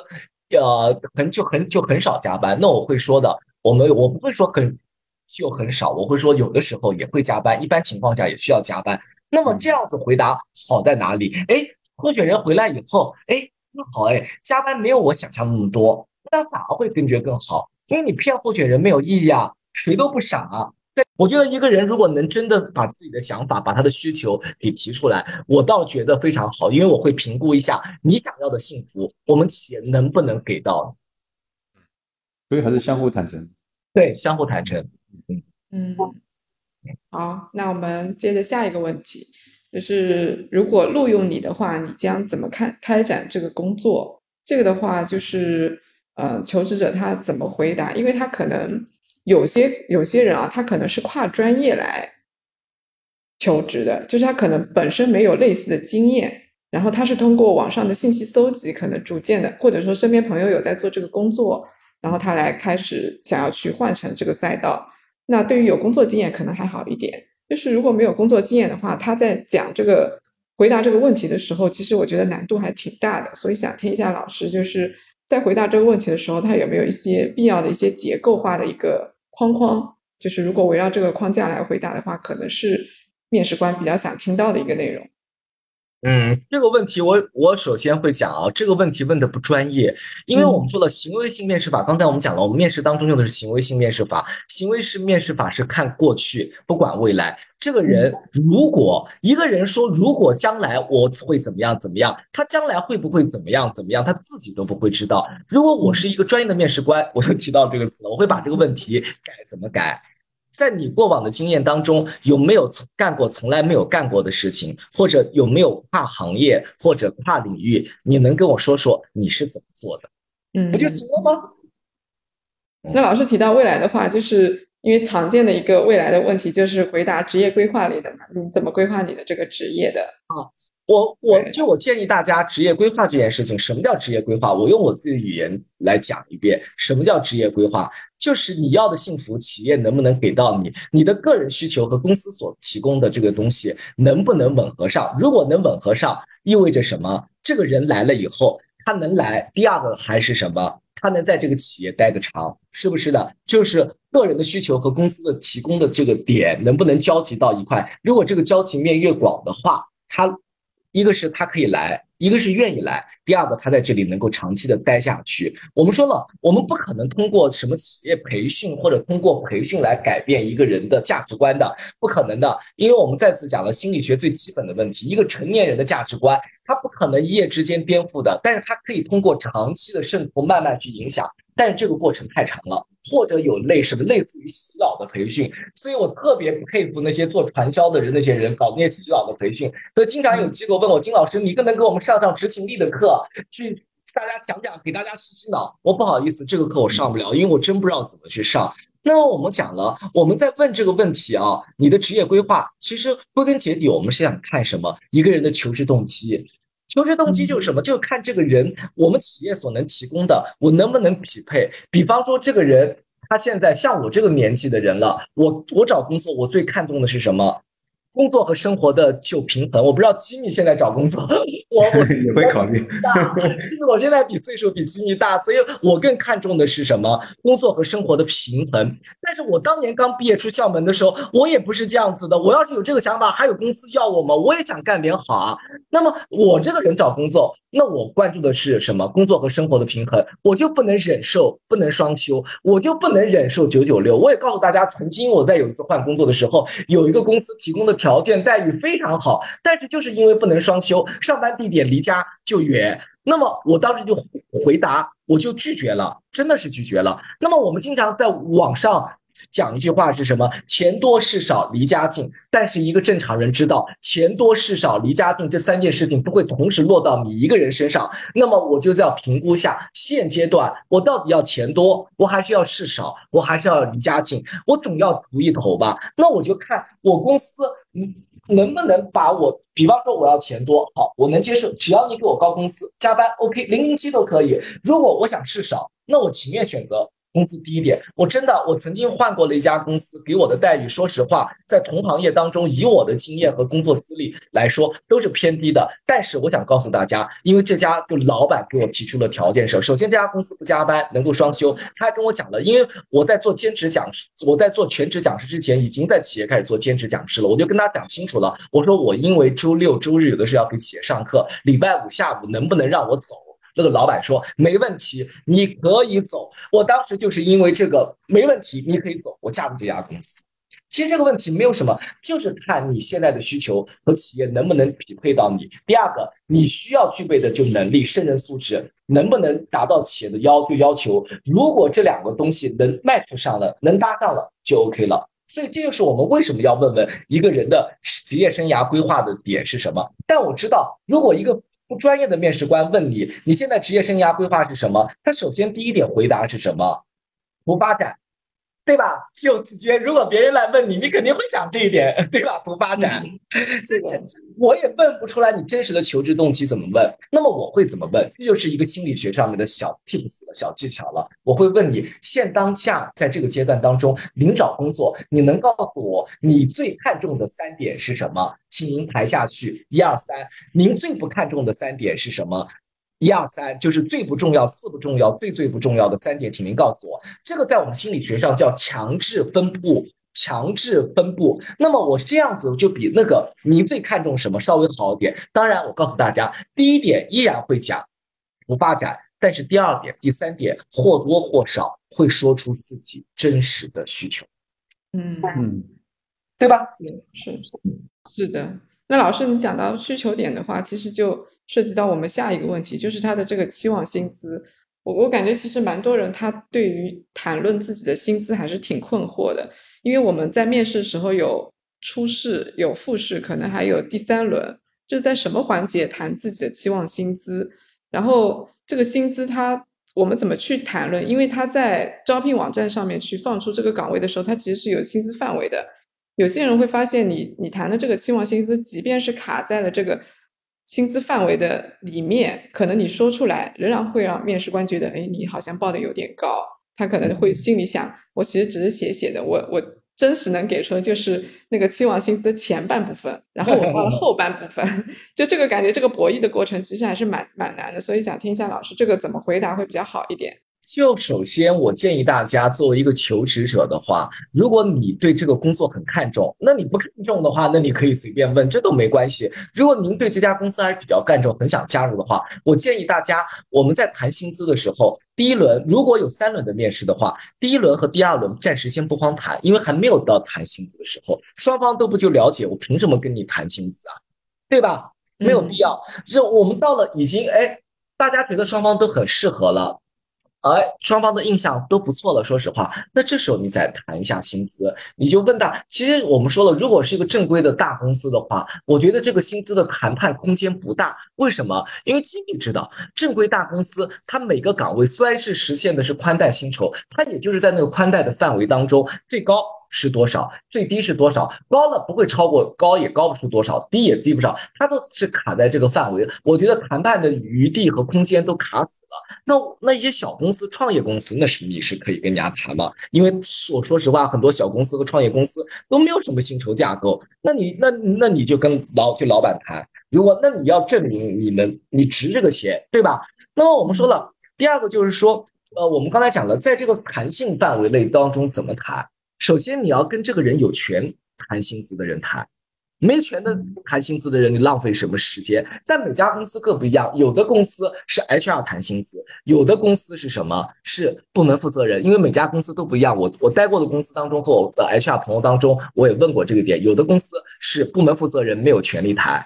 呃，很就很就很少加班，那我会说的，我们我不会说很就很少，我会说有的时候也会加班，一般情况下也需要加班。那么这样子回答好在哪里？哎，候选人回来以后，哎，那好，哎，加班没有我想象那么多，那反而会感觉更好。所以你骗候选人没有意义啊，谁都不傻啊。对，我觉得一个人如果能真的把自己的想法、把他的需求给提出来，我倒觉得非常好，因为我会评估一下你想要的幸福，我们企业能不能给到。所以还是相互坦诚。对，相互坦诚。嗯嗯。好，那我们接着下一个问题，就是如果录用你的话，你将怎么看开展这个工作？这个的话，就是呃，求职者他怎么回答？因为他可能有些有些人啊，他可能是跨专业来求职的，就是他可能本身没有类似的经验，然后他是通过网上的信息搜集，可能逐渐的，或者说身边朋友有在做这个工作，然后他来开始想要去换成这个赛道。那对于有工作经验可能还好一点，就是如果没有工作经验的话，他在讲这个回答这个问题的时候，其实我觉得难度还挺大的。所以想听一下老师，就是在回答这个问题的时候，他有没有一些必要的一些结构化的一个框框？就是如果围绕这个框架来回答的话，可能是面试官比较想听到的一个内容。嗯，这个问题我我首先会讲啊，这个问题问的不专业，因为我们说了行为性面试法，刚才我们讲了，我们面试当中用的是行为性面试法，行为式面试法是看过去，不管未来。这个人如果一个人说如果将来我会怎么样怎么样，他将来会不会怎么样怎么样，他自己都不会知道。如果我是一个专业的面试官，我就提到这个词，我会把这个问题改怎么改。在你过往的经验当中，有没有从干过从来没有干过的事情，或者有没有跨行业或者跨领域？你能跟我说说你是怎么做的？嗯，不就行了吗？那老师提到未来的话，就是因为常见的一个未来的问题就是回答职业规划里的嘛，你怎么规划你的这个职业的？啊我我就我建议大家职业规划这件事情，什么叫职业规划？我用我自己的语言来讲一遍，什么叫职业规划？就是你要的幸福，企业能不能给到你？你的个人需求和公司所提供的这个东西能不能吻合上？如果能吻合上，意味着什么？这个人来了以后，他能来。第二个还是什么？他能在这个企业待得长，是不是的？就是个人的需求和公司的提供的这个点能不能交集到一块？如果这个交集面越广的话，他一个是他可以来，一个是愿意来，第二个他在这里能够长期的待下去。我们说了，我们不可能通过什么企业培训或者通过培训来改变一个人的价值观的，不可能的，因为我们再次讲了心理学最基本的问题，一个成年人的价值观，他不可能一夜之间颠覆的，但是他可以通过长期的渗透慢慢去影响，但是这个过程太长了。或者有类似的类似于洗脑的培训，所以我特别佩服那些做传销的人，那些人搞那些洗脑的培训。所以经常有机构问我金老师，你可能给我们上上执行力的课，去大家讲讲，给大家洗洗脑。我不好意思，这个课我上不了，因为我真不知道怎么去上。那么我们讲了，我们在问这个问题啊，你的职业规划，其实归根结底，我们是想看什么？一个人的求职动机。求职动机就是什么？就是看这个人，我们企业所能提供的，我能不能匹配？比方说，这个人他现在像我这个年纪的人了，我我找工作，我最看重的是什么？工作和生活的就平衡。我不知道吉米现在找工作，<laughs> 我我也会考虑。其实我现在比岁数比吉米大，所以我更看重的是什么？工作和生活的平衡。但是我当年刚毕业出校门的时候，我也不是这样子的。我要是有这个想法，还有公司要我吗？我也想干点好啊。那么我这个人找工作，那我关注的是什么？工作和生活的平衡，我就不能忍受不能双休，我就不能忍受九九六。我也告诉大家，曾经我在有一次换工作的时候，有一个公司提供的条件待遇非常好，但是就是因为不能双休，上班地点离家就远。那么我当时就回答，我就拒绝了，真的是拒绝了。那么我们经常在网上。讲一句话是什么？钱多事少离家近。但是一个正常人知道，钱多事少离家近这三件事情不会同时落到你一个人身上。那么我就要评估下，现阶段我到底要钱多，我还是要事少，我还是要离家近，我总要图一头吧？那我就看我公司能不能把我，比方说我要钱多，好，我能接受，只要你给我高工资，加班 OK，零零七都可以。如果我想事少，那我情愿选择。工资低一点，我真的，我曾经换过了一家公司，给我的待遇，说实话，在同行业当中，以我的经验和工作资历来说，都是偏低的。但是我想告诉大家，因为这家就老板给我提出了条件是，首先这家公司不加班，能够双休。他还跟我讲了，因为我在做兼职讲师，我在做全职讲师之前，已经在企业开始做兼职讲师了。我就跟他讲清楚了，我说我因为周六周日有的时候要给企业上课，礼拜五下午能不能让我走？那个老板说没问题，你可以走。我当时就是因为这个没问题，你可以走，我加入这家公司。其实这个问题没有什么，就是看你现在的需求和企业能不能匹配到你。第二个，你需要具备的就能力、胜任素质，能不能达到企业的要求要求？如果这两个东西能 match 上了，能搭上了，就 OK 了。所以这就是我们为什么要问问一个人的职业生涯规划的点是什么。但我知道，如果一个不专业的面试官问你，你现在职业生涯规划是什么？他首先第一点回答是什么？图发展，对吧？就子娟，如果别人来问你，你肯定会讲这一点，对吧？图发展，是的，我也问不出来你真实的求职动机怎么问。那么我会怎么问？这就是一个心理学上面的小 tips 了，小技巧了。我会问你，现当下在这个阶段当中，您找工作，你能告诉我你最看重的三点是什么？请您排下去，一二三。您最不看重的三点是什么？一二三，就是最不重要、次不重要、最最不重要的三点，请您告诉我。这个在我们心理学上叫强制分布。强制分布，那么我这样子就比那个您最看重什么稍微好一点。当然，我告诉大家，第一点依然会讲不发展，但是第二点、第三点或多或少会说出自己真实的需求，嗯，嗯，对吧？是是的。那老师，你讲到需求点的话，其实就涉及到我们下一个问题，就是他的这个期望薪资。我我感觉其实蛮多人他对于谈论自己的薪资还是挺困惑的，因为我们在面试的时候有初试、有复试，可能还有第三轮，就是在什么环节谈自己的期望薪资，然后这个薪资它我们怎么去谈论？因为他在招聘网站上面去放出这个岗位的时候，他其实是有薪资范围的。有些人会发现，你你谈的这个期望薪资，即便是卡在了这个薪资范围的里面，可能你说出来，仍然会让面试官觉得，哎，你好像报的有点高。他可能会心里想，我其实只是写写的，我我真实能给出的就是那个期望薪资的前半部分，然后我报了后半部分，<laughs> 就这个感觉，这个博弈的过程其实还是蛮蛮难的，所以想听一下老师这个怎么回答会比较好一点。就首先，我建议大家作为一个求职者的话，如果你对这个工作很看重，那你不看重的话，那你可以随便问，这都没关系。如果您对这家公司还是比较看重，很想加入的话，我建议大家，我们在谈薪资的时候，第一轮如果有三轮的面试的话，第一轮和第二轮暂时先不慌谈，因为还没有到谈薪资的时候，双方都不就了解，我凭什么跟你谈薪资啊？对吧？没有必要。这我们到了已经哎，大家觉得双方都很适合了。哎，双方的印象都不错了。说实话，那这时候你再谈一下薪资，你就问他。其实我们说了，如果是一个正规的大公司的话，我觉得这个薪资的谈判空间不大。为什么？因为经理知道，正规大公司它每个岗位虽然是实现的是宽带薪酬，它也就是在那个宽带的范围当中，最高。是多少？最低是多少？高了不会超过，高也高不出多少，低也低不上，它都是卡在这个范围。我觉得谈判的余地和空间都卡死了。那那一些小公司、创业公司，那是你是可以跟人家谈嘛？因为我说实话，很多小公司和创业公司都没有什么薪酬架构。那你那那你就跟老就老板谈。如果那你要证明你们你值这个钱，对吧？那么我们说了，第二个就是说，呃，我们刚才讲了，在这个弹性范围内当中怎么谈？首先，你要跟这个人有权谈薪资的人谈，没权的谈薪资的人，你浪费什么时间？但每家公司各不一样，有的公司是 HR 谈薪资，有的公司是什么？是部门负责人。因为每家公司都不一样。我我待过的公司当中和我的 HR 朋友当中，我也问过这个点。有的公司是部门负责人没有权利谈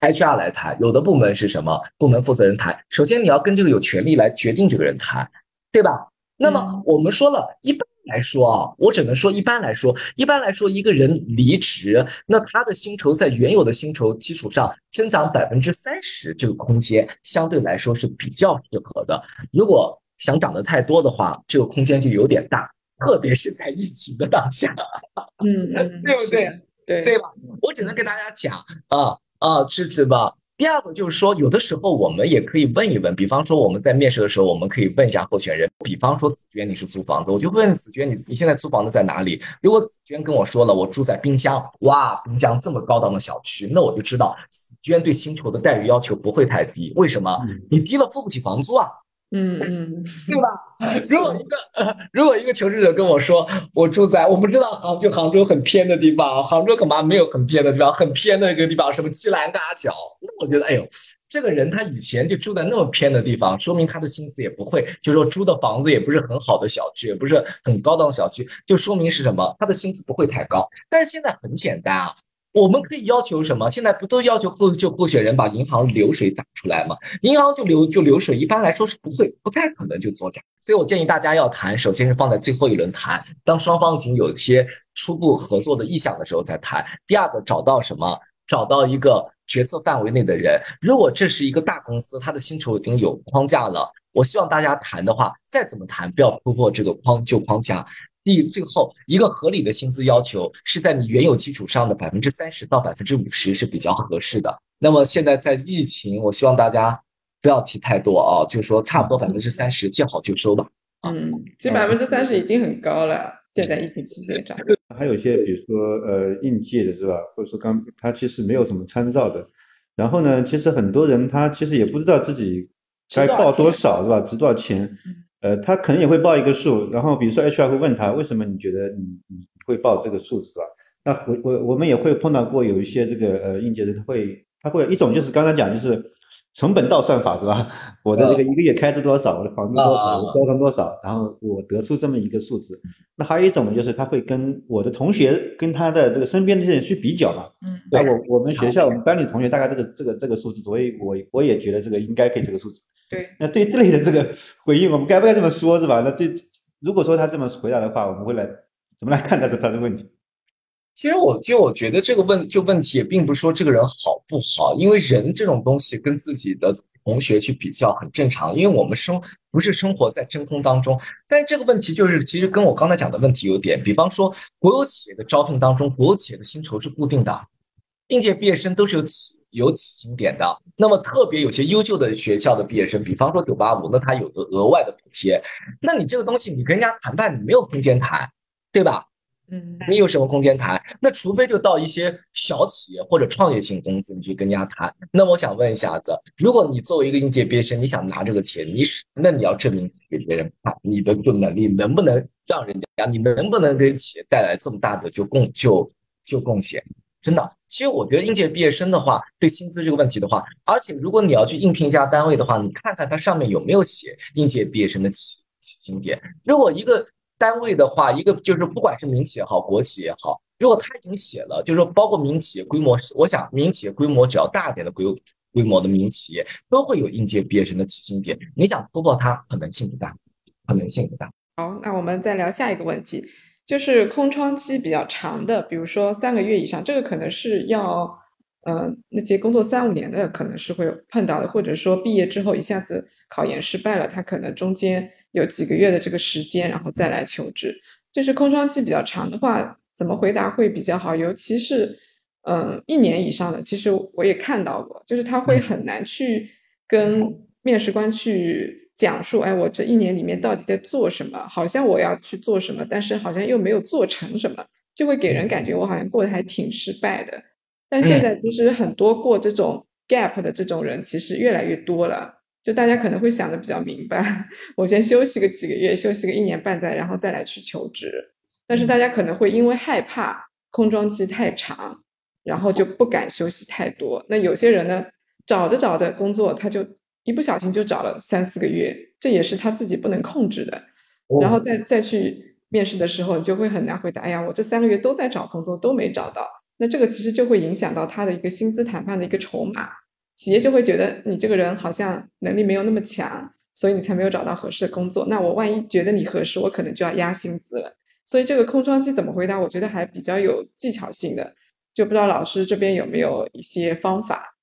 ，HR 来谈；有的部门是什么？部门负责人谈。首先，你要跟这个有权利来决定这个人谈，对吧？那么我们说了一般。来说啊，我只能说一般来说，一般来说，一个人离职，那他的薪酬在原有的薪酬基础上增长百分之三十，这个空间相对来说是比较适合的。如果想涨得太多的话，这个空间就有点大，特别是在疫情的当下，嗯，<laughs> 对不对？对对吧？我只能跟大家讲啊啊，是是吧？第二个就是说，有的时候我们也可以问一问，比方说我们在面试的时候，我们可以问一下候选人，比方说子娟，你是租房子，我就问子娟，你你现在租房子在哪里？如果子娟跟我说了，我住在滨江，哇，滨江这么高档的小区，那我就知道子娟对薪酬的待遇要求不会太低。为什么？你低了付不起房租啊。嗯嗯，<laughs> 对吧？<laughs> 如果一个 <laughs> 如果一个求职者跟我说，我住在我不知道杭就杭州很偏的地方，杭州恐怕没有很偏的地方，很偏的一个地方，什么七兰大桥，那我觉得，哎呦，这个人他以前就住在那么偏的地方，说明他的薪资也不会，就是说租的房子也不是很好的小区，也不是很高档的小区，就说明是什么？他的薪资不会太高。但是现在很简单啊。我们可以要求什么？现在不都要求候就候选人把银行流水打出来吗？银行就流就流水，一般来说是不会不太可能就作假。所以我建议大家要谈，首先是放在最后一轮谈，当双方已经有些初步合作的意向的时候再谈。第二个，找到什么？找到一个决策范围内的人。如果这是一个大公司，它的薪酬已经有框架了，我希望大家谈的话，再怎么谈，不要突破这个框就框架。第最后一个合理的薪资要求是在你原有基础上的百分之三十到百分之五十是比较合适的。那么现在在疫情，我希望大家不要提太多啊，就是说差不多百分之三十，见好就收吧。嗯，其实百分之三十已经很高了。现在疫情期间涨，还有一些比如说呃应届的是吧，或者说刚他其实没有什么参照的。然后呢，其实很多人他其实也不知道自己该报多少是吧，值多少钱。呃，他可能也会报一个数，然后比如说 HR 会问他为什么你觉得你你会报这个数字啊？那我我我们也会碰到过有一些这个呃应届生，他会他会一种就是刚才讲就是。成本倒算法是吧？<laughs> 我的这个一个月开支多少，我的房租多少，我交通多少，然后我得出这么一个数字。那还有一种呢，就是他会跟我的同学跟他的这个身边的这些人去比较嘛。嗯。那我我们学校我们班里同学大概这个这个这个数字，所以我我也觉得这个应该给这个数字。对。那对这类的这个回应，我们该不该这么说，是吧？那这如果说他这么回答的话，我们会来怎么来看待这他的问题？其实我就我觉得这个问就问题也并不是说这个人好不好，因为人这种东西跟自己的同学去比较很正常，因为我们生不是生活在真空当中。但是这个问题就是，其实跟我刚才讲的问题有点，比方说国有企业的招聘当中，国有企业的薪酬是固定的，应届毕业生都是有起有起薪点的。那么特别有些优秀的学校的毕业生，比方说九八五，那他有个额外的补贴。那你这个东西，你跟人家谈判，你没有空间谈，对吧？嗯，你有什么空间谈？那除非就到一些小企业或者创业型公司，你去跟人家谈。那我想问一下子，如果你作为一个应届毕业生，你想拿这个钱，你是那你要证明给别人看，你的就能力能不能让人家，你能不能给企业带来这么大的就贡就就贡献？真的，其实我觉得应届毕业生的话，对薪资这个问题的话，而且如果你要去应聘一家单位的话，你看看它上面有没有写应届毕业生的起起薪点。如果一个单位的话，一个就是不管是民企也好，国企也好，如果他已经写了，就是说包括民企规模，我想民企规模只要大点的规规模的民企业都会有应届毕业生的起薪点，你想突破它可能性不大，可能性不大。好，那我们再聊下一个问题，就是空窗期比较长的，比如说三个月以上，这个可能是要。嗯，那些工作三五年的可能是会碰到的，或者说毕业之后一下子考研失败了，他可能中间有几个月的这个时间，然后再来求职。就是空窗期比较长的话，怎么回答会比较好？尤其是嗯一年以上的，其实我也看到过，就是他会很难去跟面试官去讲述，哎，我这一年里面到底在做什么？好像我要去做什么，但是好像又没有做成什么，就会给人感觉我好像过得还挺失败的。但现在其实很多过这种 gap 的这种人其实越来越多了，就大家可能会想的比较明白，<laughs> 我先休息个几个月，休息个一年半载，然后再来去求职。但是大家可能会因为害怕空窗期太长，然后就不敢休息太多。那有些人呢，找着找着工作，他就一不小心就找了三四个月，这也是他自己不能控制的。然后再再去面试的时候，你就会很难回答。哎呀，我这三个月都在找工作，都没找到。那这个其实就会影响到他的一个薪资谈判的一个筹码，企业就会觉得你这个人好像能力没有那么强，所以你才没有找到合适的工作。那我万一觉得你合适，我可能就要压薪资了。所以这个空窗期怎么回答，我觉得还比较有技巧性的，就不知道老师这边有没有一些方法。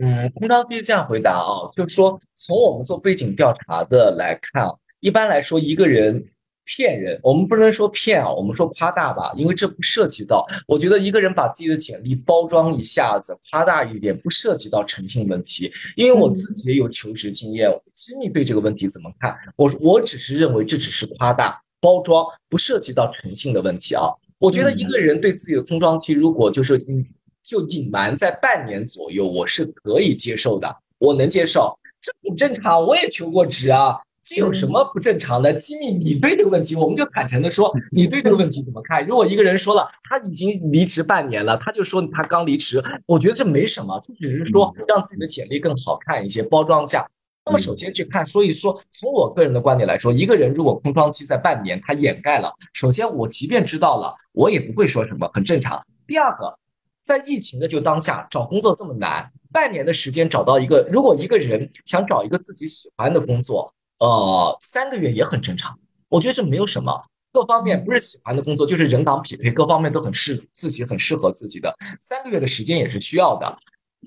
嗯，空窗期这样回答啊，就是说从我们做背景调查的来看，一般来说一个人。骗人，我们不能说骗啊，我们说夸大吧，因为这不涉及到。我觉得一个人把自己的简历包装一下子，夸大一点，不涉及到诚信问题。因为我自己也有求职经验，机密对这个问题怎么看？我我只是认为这只是夸大包装，不涉及到诚信的问题啊。我觉得一个人对自己的空窗期，如果就是嗯，就隐瞒在半年左右，我是可以接受的，我能接受，这很正常。我也求过职啊。这有什么不正常的？机密，你对这个问题，我们就坦诚的说，你对这个问题怎么看？如果一个人说了他已经离职半年了，他就说他刚离职，我觉得这没什么，这只是说让自己的简历更好看一些，包装下。那么首先去看，所以说从我个人的观点来说，一个人如果空窗期在半年，他掩盖了，首先我即便知道了，我也不会说什么，很正常。第二个，在疫情的就当下，找工作这么难，半年的时间找到一个，如果一个人想找一个自己喜欢的工作。呃，三个月也很正常，我觉得这没有什么，各方面不是喜欢的工作，就是人岗匹配，各方面都很适自己很适合自己的，三个月的时间也是需要的。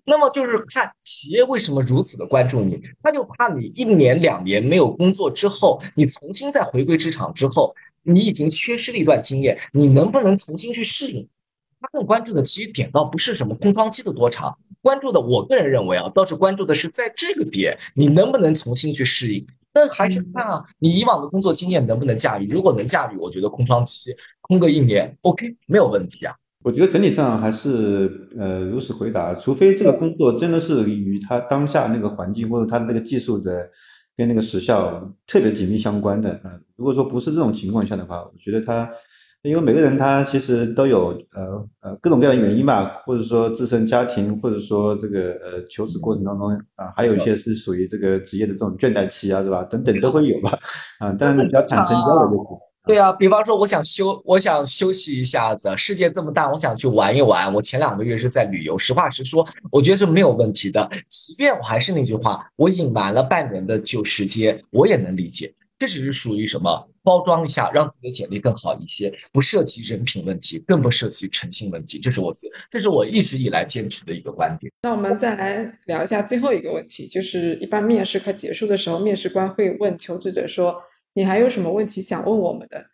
那么就是看企业为什么如此的关注你，他就怕你一年两年没有工作之后，你重新再回归职场之后，你已经缺失了一段经验，你能不能重新去适应？他更关注的其实点倒不是什么空窗期的多长，关注的我个人认为啊，倒是关注的是在这个点你能不能重新去适应。但还是看啊，你以往的工作经验能不能驾驭？如果能驾驭，我觉得空窗期空个一年，OK，没有问题啊。我觉得整体上还是呃如实回答，除非这个工作真的是与他当下那个环境或者他的那个技术的跟那个时效特别紧密相关的嗯，如果说不是这种情况下的话，我觉得他。因为每个人他其实都有呃呃各种各样的原因吧，或者说自身家庭，或者说这个呃求职过程当中啊，还有一些是属于这个职业的这种倦怠期啊，是吧？等等都会有吧，啊，但是比较坦诚交流就行。对啊，比方说我想休，我想休息一下子，世界这么大，我想去玩一玩。我前两个月是在旅游，实话实说，我觉得是没有问题的。即便我还是那句话，我隐瞒了半年的就时间，我也能理解。这只是属于什么？包装一下，让自己的简历更好一些，不涉及人品问题，更不涉及诚信问题。这是我自，这是我一直以来坚持的一个观点。那我们再来聊一下最后一个问题，就是一般面试快结束的时候，面试官会问求职者说：“你还有什么问题想问我们的？”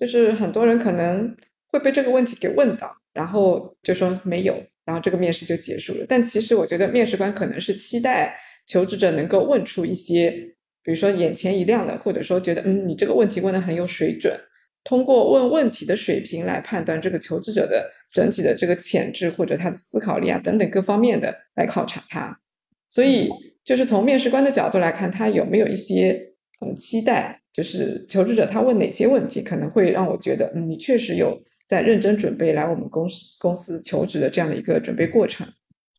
就是很多人可能会被这个问题给问到，然后就说没有，然后这个面试就结束了。但其实我觉得面试官可能是期待求职者能够问出一些，比如说眼前一亮的，或者说觉得嗯你这个问题问的很有水准，通过问问题的水平来判断这个求职者的整体的这个潜质或者他的思考力啊等等各方面的来考察他。所以就是从面试官的角度来看，他有没有一些嗯期待。就是求职者他问哪些问题，可能会让我觉得，嗯，你确实有在认真准备来我们公司公司求职的这样的一个准备过程。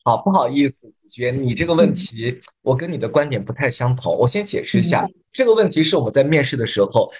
好，不好意思，子娟，你这个问题我跟你的观点不太相同。我先解释一下，这个问题是我们在面试的时候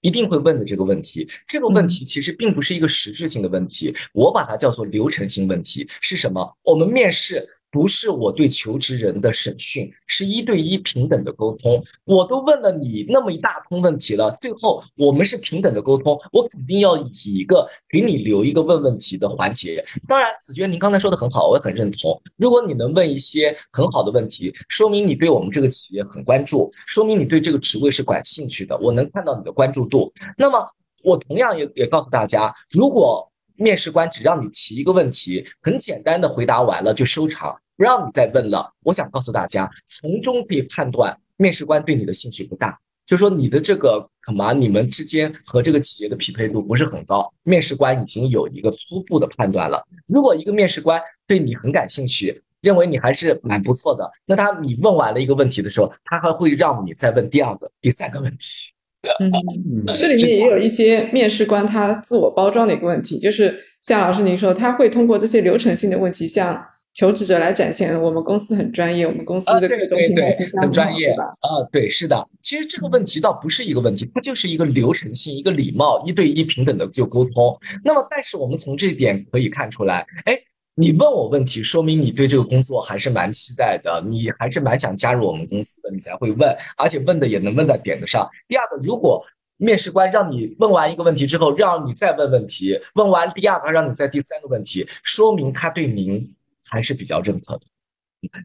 一定会问的这个问题。这个问题其实并不是一个实质性的问题，我把它叫做流程性问题。是什么？我们面试。不是我对求职人的审讯，是一对一平等的沟通。我都问了你那么一大通问题了，最后我们是平等的沟通，我肯定要以一个给你留一个问问题的环节。当然，子娟，您刚才说的很好，我也很认同。如果你能问一些很好的问题，说明你对我们这个企业很关注，说明你对这个职位是感兴趣的。我能看到你的关注度。那么，我同样也也告诉大家，如果。面试官只让你提一个问题，很简单的回答完了就收场，不让你再问了。我想告诉大家，从中可以判断面试官对你的兴趣不大，就说你的这个可能你们之间和这个企业的匹配度不是很高。面试官已经有一个初步的判断了。如果一个面试官对你很感兴趣，认为你还是蛮不错的，那他你问完了一个问题的时候，他还会让你再问第二个、第三个问题。嗯，这里面也有一些面试官他自我包装的一个问题，就是像老师您说，他会通过这些流程性的问题向求职者来展现我们公司很专业，我们公司的各种品牌形象很专业，啊，对，是的。其实这个问题倒不是一个问题，它就是一个流程性、一个礼貌、一对一平等的就沟通。那么，但是我们从这一点可以看出来，哎。你问我问题，说明你对这个工作还是蛮期待的，你还是蛮想加入我们公司的，你才会问，而且问的也能问在点子上。第二个，如果面试官让你问完一个问题之后，让你再问问题，问完第二个让你再第三个问题，说明他对您还是比较认可的。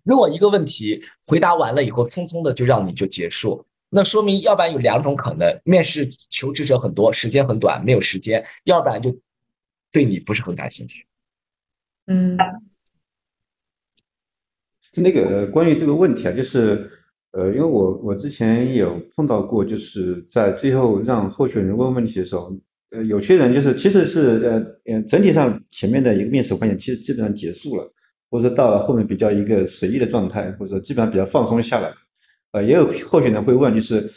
如果一个问题回答完了以后，匆匆的就让你就结束，那说明要不然有两种可能：面试求职者很多，时间很短，没有时间；要不然就对你不是很感兴趣。嗯，那个关于这个问题啊，就是呃，因为我我之前有碰到过，就是在最后让候选人问问题的时候，呃，有些人就是其实是呃呃，整体上前面的一个面试环节其实基本上结束了，或者到了后面比较一个随意的状态，或者说基本上比较放松下来，呃，也有候选人会问，就是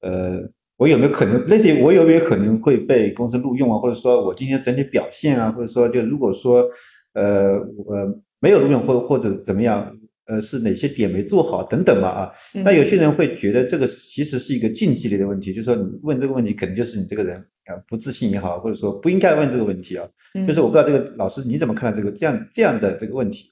呃，我有没有可能类似于我有没有可能会被公司录用啊，或者说我今天整体表现啊，或者说就如果说。呃，呃没有录用或或者怎么样，呃，是哪些点没做好等等嘛啊？那有些人会觉得这个其实是一个禁忌类的问题，就是说你问这个问题，可能就是你这个人啊不自信也好，或者说不应该问这个问题啊。就是我不知道这个老师你怎么看待这个这样这样的这个问题？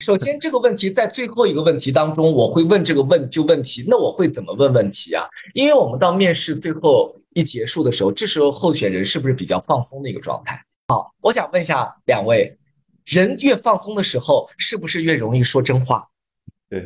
首先，这个问题在最后一个问题当中，我会问这个问就问题，那我会怎么问问题啊？因为我们到面试最后一结束的时候，这时候候选人是不是比较放松的一个状态？好，我想问一下两位。人越放松的时候，是不是越容易说真话？对，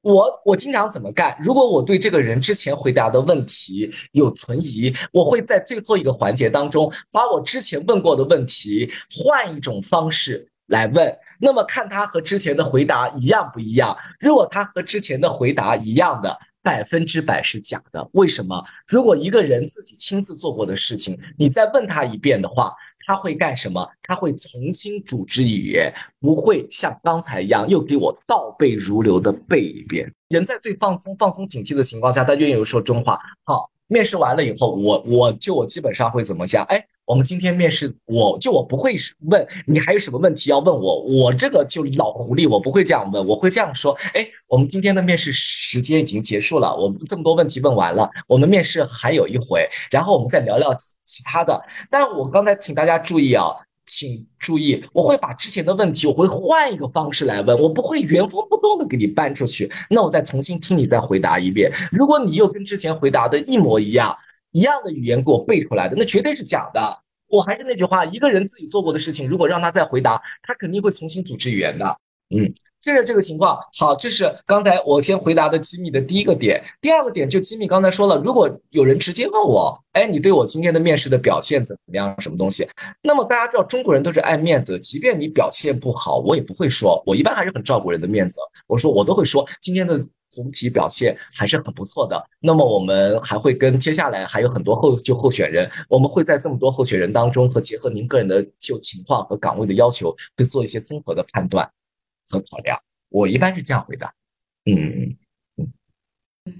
我我经常怎么干？如果我对这个人之前回答的问题有存疑，我会在最后一个环节当中，把我之前问过的问题换一种方式来问，那么看他和之前的回答一样不一样。如果他和之前的回答一样的，百分之百是假的。为什么？如果一个人自己亲自做过的事情，你再问他一遍的话。他会干什么？他会重新组织语言，不会像刚才一样又给我倒背如流的背一遍。人在最放松、放松警惕的情况下，他愿意说真话。好，面试完了以后，我我就我基本上会怎么想？哎。我们今天面试，我就我不会问你还有什么问题要问我，我这个就老狐狸，我不会这样问，我会这样说，哎，我们今天的面试时间已经结束了，我们这么多问题问完了，我们面试还有一回，然后我们再聊聊其其他的。但我刚才请大家注意啊，请注意，我会把之前的问题，我会换一个方式来问，我不会原封不动的给你搬出去，那我再重新听你再回答一遍，如果你又跟之前回答的一模一样。一样的语言给我背出来的，那绝对是假的。我还是那句话，一个人自己做过的事情，如果让他再回答，他肯定会重新组织语言的。嗯。这是这个情况，好，这是刚才我先回答的机密的第一个点。第二个点就机密刚才说了，如果有人直接问我，哎，你对我今天的面试的表现怎么样？什么东西？那么大家知道中国人都是爱面子，即便你表现不好，我也不会说，我一般还是很照顾人的面子。我说我都会说今天的总体表现还是很不错的。那么我们还会跟接下来还有很多候就候选人，我们会在这么多候选人当中和结合您个人的就情况和岗位的要求，会做一些综合的判断。和考量，我一般是这样回答。嗯嗯嗯，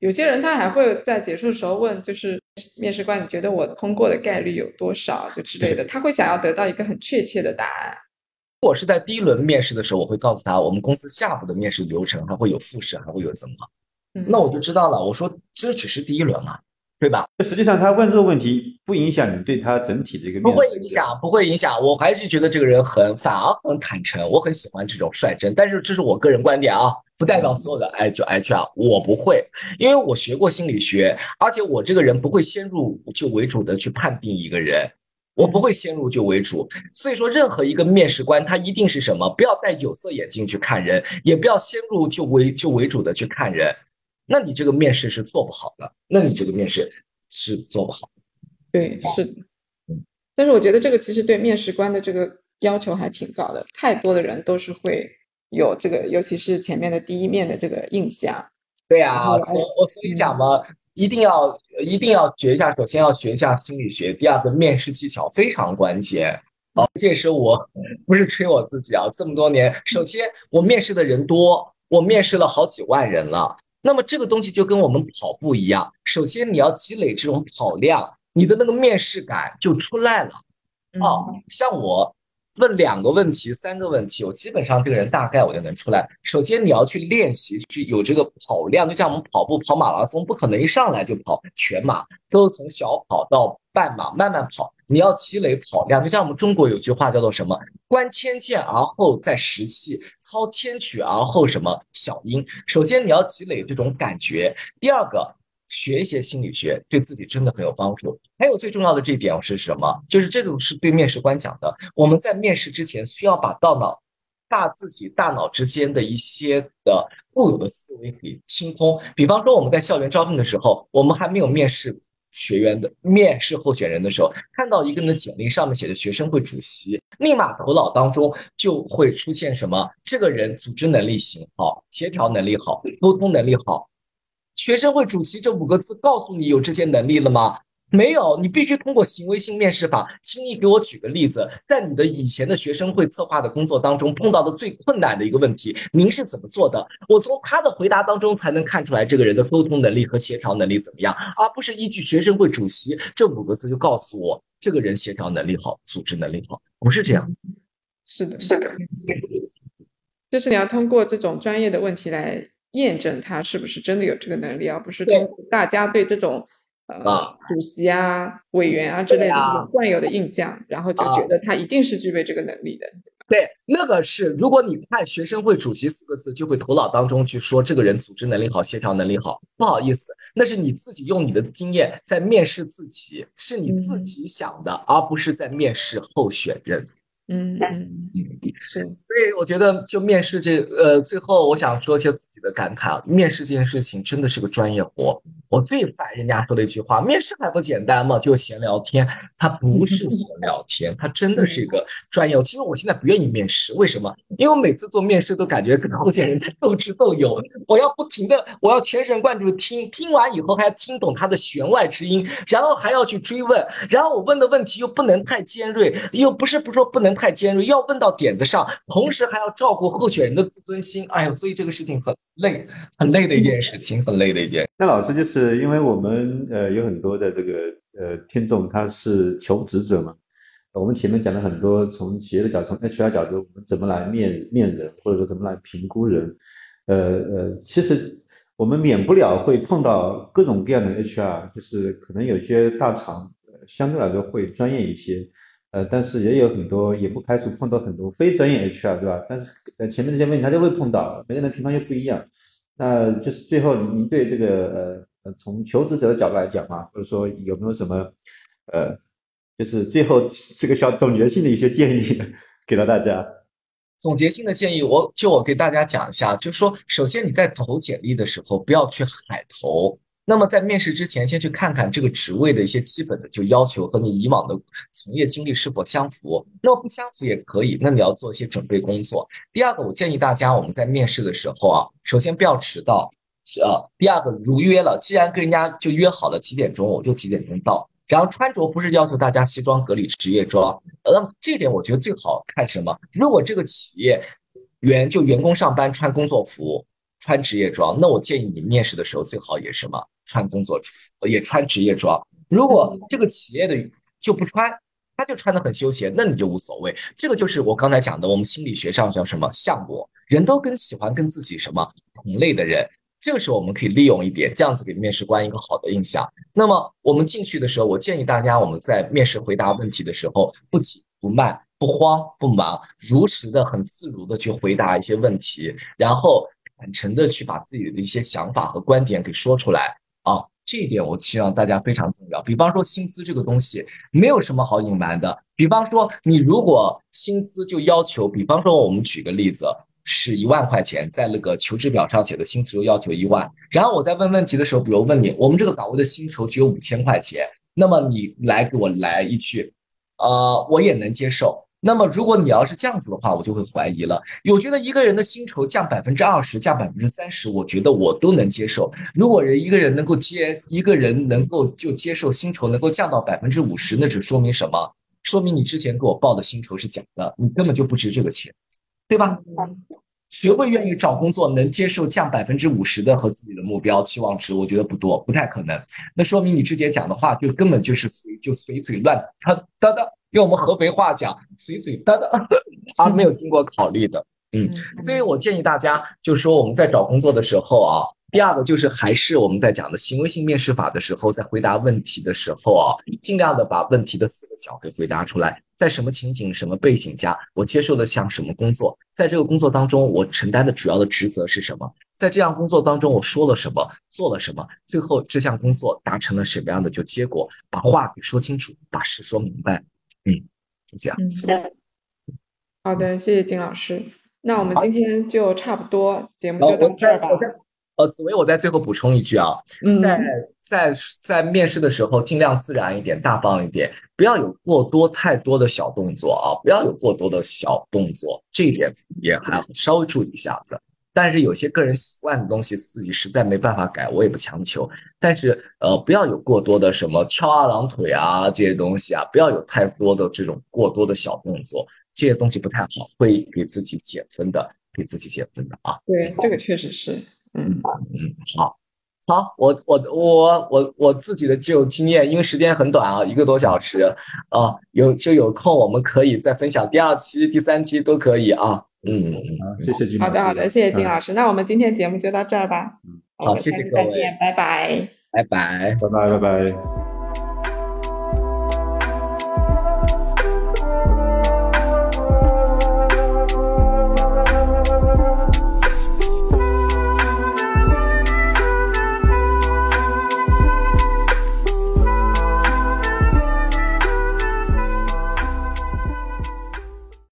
有些人他还会在结束的时候问，就是面试官，你觉得我通过的概率有多少？就之类的，他会想要得到一个很确切的答案。如果是在第一轮面试的时候，我会告诉他，我们公司下部的面试流程还会有复试，还会有什么？那我就知道了。我说这只是第一轮嘛。对吧？实际上他问这个问题不影响你对他整体的一个面试不会影响，不会影响。我还是觉得这个人很反而很坦诚，我很喜欢这种率真。但是这是我个人观点啊，不代表所有的 H HR。我不会，因为我学过心理学，而且我这个人不会先入就为主的去判定一个人，我不会先入就为主。所以说，任何一个面试官他一定是什么？不要戴有色眼镜去看人，也不要先入就为就为主的去看人。那你这个面试是做不好的，那你这个面试是做不好。对，是的。嗯，但是我觉得这个其实对面试官的这个要求还挺高的，太多的人都是会有这个，尤其是前面的第一面的这个印象。对呀，我我所以讲嘛，一定要一定要学一下，首先要学一下心理学，第二个面试技巧非常关键。哦，这也是我不是吹我自己啊，这么多年，首先我面试的人多，我面试了好几万人了。那么这个东西就跟我们跑步一样，首先你要积累这种跑量，你的那个面试感就出来了。哦，像我问两个问题、三个问题，我基本上这个人大概我就能出来。首先你要去练习，去有这个跑量，就像我们跑步跑马拉松，不可能一上来就跑全马，都是从小跑到半马，慢慢跑。你要积累跑量，就像我们中国有句话叫做什么？观千剑而后在石器，操千曲而后什么小音。首先你要积累这种感觉，第二个学一些心理学，对自己真的很有帮助。还有最重要的这一点是什么？就是这种是对面试官讲的。我们在面试之前需要把大脑、大自己大脑之间的一些的固有的思维给清空。比方说我们在校园招聘的时候，我们还没有面试。学员的面试候选人的时候，看到一个人的简历上面写的学生会主席，立马头脑当中就会出现什么？这个人组织能力行好，协调能力好，沟通能力好。学生会主席这五个字告诉你有这些能力了吗？没有，你必须通过行为性面试法。轻易给我举个例子，在你的以前的学生会策划的工作当中碰到的最困难的一个问题，您是怎么做的？我从他的回答当中才能看出来这个人的沟通能力和协调能力怎么样，而不是依据学生会主席这五个字就告诉我这个人协调能力好，组织能力好，不是这样。是的，是的，就是你要通过这种专业的问题来验证他是不是真的有这个能力，而不是通过大家对这种。呃，主席啊、委员啊之类的这种惯有的印象，然后就觉得他一定是具备这个能力的。对，那个是，如果你看学生会主席四个字，就会头脑当中去说这个人组织能力好、协调能力好。不好意思，那是你自己用你的经验在面试自己，是你自己想的，而不是在面试候选人。嗯嗯是，所以我觉得就面试这呃，最后我想说一些自己的感慨啊，面试这件事情真的是个专业活。我最烦人家说的一句话，面试还不简单吗？就闲聊天，它不是闲 <laughs> 聊天，它真的是一个专业。其实我现在不愿意面试，为什么？因为我每次做面试都感觉跟候选人在斗智斗勇，我要不停的，我要全神贯注听，听完以后还要听懂他的弦外之音，然后还要去追问，然后我问的问题又不能太尖锐，又不是不说不能。太尖锐，要问到点子上，同时还要照顾候选人的自尊心。哎呀，所以这个事情很累，很累的一件事情，很累的一件。那老师就是因为我们呃有很多的这个呃听众，他是求职者嘛。我们前面讲了很多，从企业的角度，从 HR 角度，我们怎么来面面人，或者说怎么来评估人。呃呃，其实我们免不了会碰到各种各样的 HR，就是可能有些大厂相对来说会专业一些。呃，但是也有很多，也不排除碰到很多非专业 HR，是吧？但是呃，前面这些问题他就会碰到，每个人的评判又不一样。那就是最后您您对这个呃从求职者的角度来讲啊，或者说有没有什么呃，就是最后这个小总结性的一些建议给到大家？总结性的建议，我就我给大家讲一下，就是说，首先你在投简历的时候不要去海投。那么在面试之前，先去看看这个职位的一些基本的就要求和你以往的从业经历是否相符。那么不相符也可以，那你要做一些准备工作。第二个，我建议大家我们在面试的时候啊，首先不要迟到，呃，第二个如约了，既然跟人家就约好了几点钟，我就几点钟到。然后穿着不是要求大家西装革履、职业装，那么这点我觉得最好看什么？如果这个企业员就员工上班穿工作服。穿职业装，那我建议你面试的时候最好也什么穿工作服，也穿职业装。如果这个企业的就不穿，他就穿的很休闲，那你就无所谓。这个就是我刚才讲的，我们心理学上叫什么相模，人都跟喜欢跟自己什么同类的人。这个时候我们可以利用一点，这样子给面试官一个好的印象。那么我们进去的时候，我建议大家我们在面试回答问题的时候不急不慢，不慌不忙，如实的很自如的去回答一些问题，然后。坦诚的去把自己的一些想法和观点给说出来啊，这一点我希望大家非常重要。比方说薪资这个东西没有什么好隐瞒的。比方说你如果薪资就要求，比方说我们举个例子是一万块钱，在那个求职表上写的薪资就要求一万，然后我在问问题的时候，比如问你我们这个岗位的薪酬只有五千块钱，那么你来给我来一句，呃，我也能接受。那么，如果你要是这样子的话，我就会怀疑了。我觉得一个人的薪酬降百分之二十、降百分之三十，我觉得我都能接受。如果人一个人能够接，一个人能够就接受薪酬能够降到百分之五十，那只说明什么？说明你之前给我报的薪酬是假的，你根本就不值这个钱，对吧？谁会愿意找工作能接受降百分之五十的和自己的目标期望值？我觉得不多，不太可能。那说明你之前讲的话就根本就是随就随嘴乱他哒哒。用我们合肥话讲，随随哒哒，而没有经过考虑的，嗯，所以我建议大家，就是说我们在找工作的时候啊，第二个就是还是我们在讲的行为性面试法的时候，在回答问题的时候啊，尽量的把问题的四个角给回答出来，在什么情景、什么背景下，我接受的像什么工作，在这个工作当中，我承担的主要的职责是什么，在这项工作当中，我说了什么，做了什么，最后这项工作达成了什么样的就结果，把话给说清楚，把事说明白。嗯，就这样子。好的，谢谢金老师。那我们今天就差不多，节目就到这儿吧。呃，紫薇，我在最后补充一句啊，在在在面试的时候，尽量自然一点，大方一点，不要有过多太多的小动作啊，不要有过多的小动作，这一点也还稍微注意一下子。但是有些个人习惯的东西，自己实在没办法改，我也不强求。但是呃，不要有过多的什么翘二郎腿啊这些东西啊，不要有太多的这种过多的小动作，这些东西不太好，会给自己减分的，给自己减分的啊。对，这个确实是，嗯嗯，好，好，我我我我我自己的就经验，因为时间很短啊，一个多小时啊，有就有空我们可以再分享第二期、第三期都可以啊。嗯嗯，谢谢金。好的好的，谢谢金老师。那我们今天节目就到这儿吧。嗯好，谢谢各位，再见，拜拜，拜拜，拜拜，拜拜。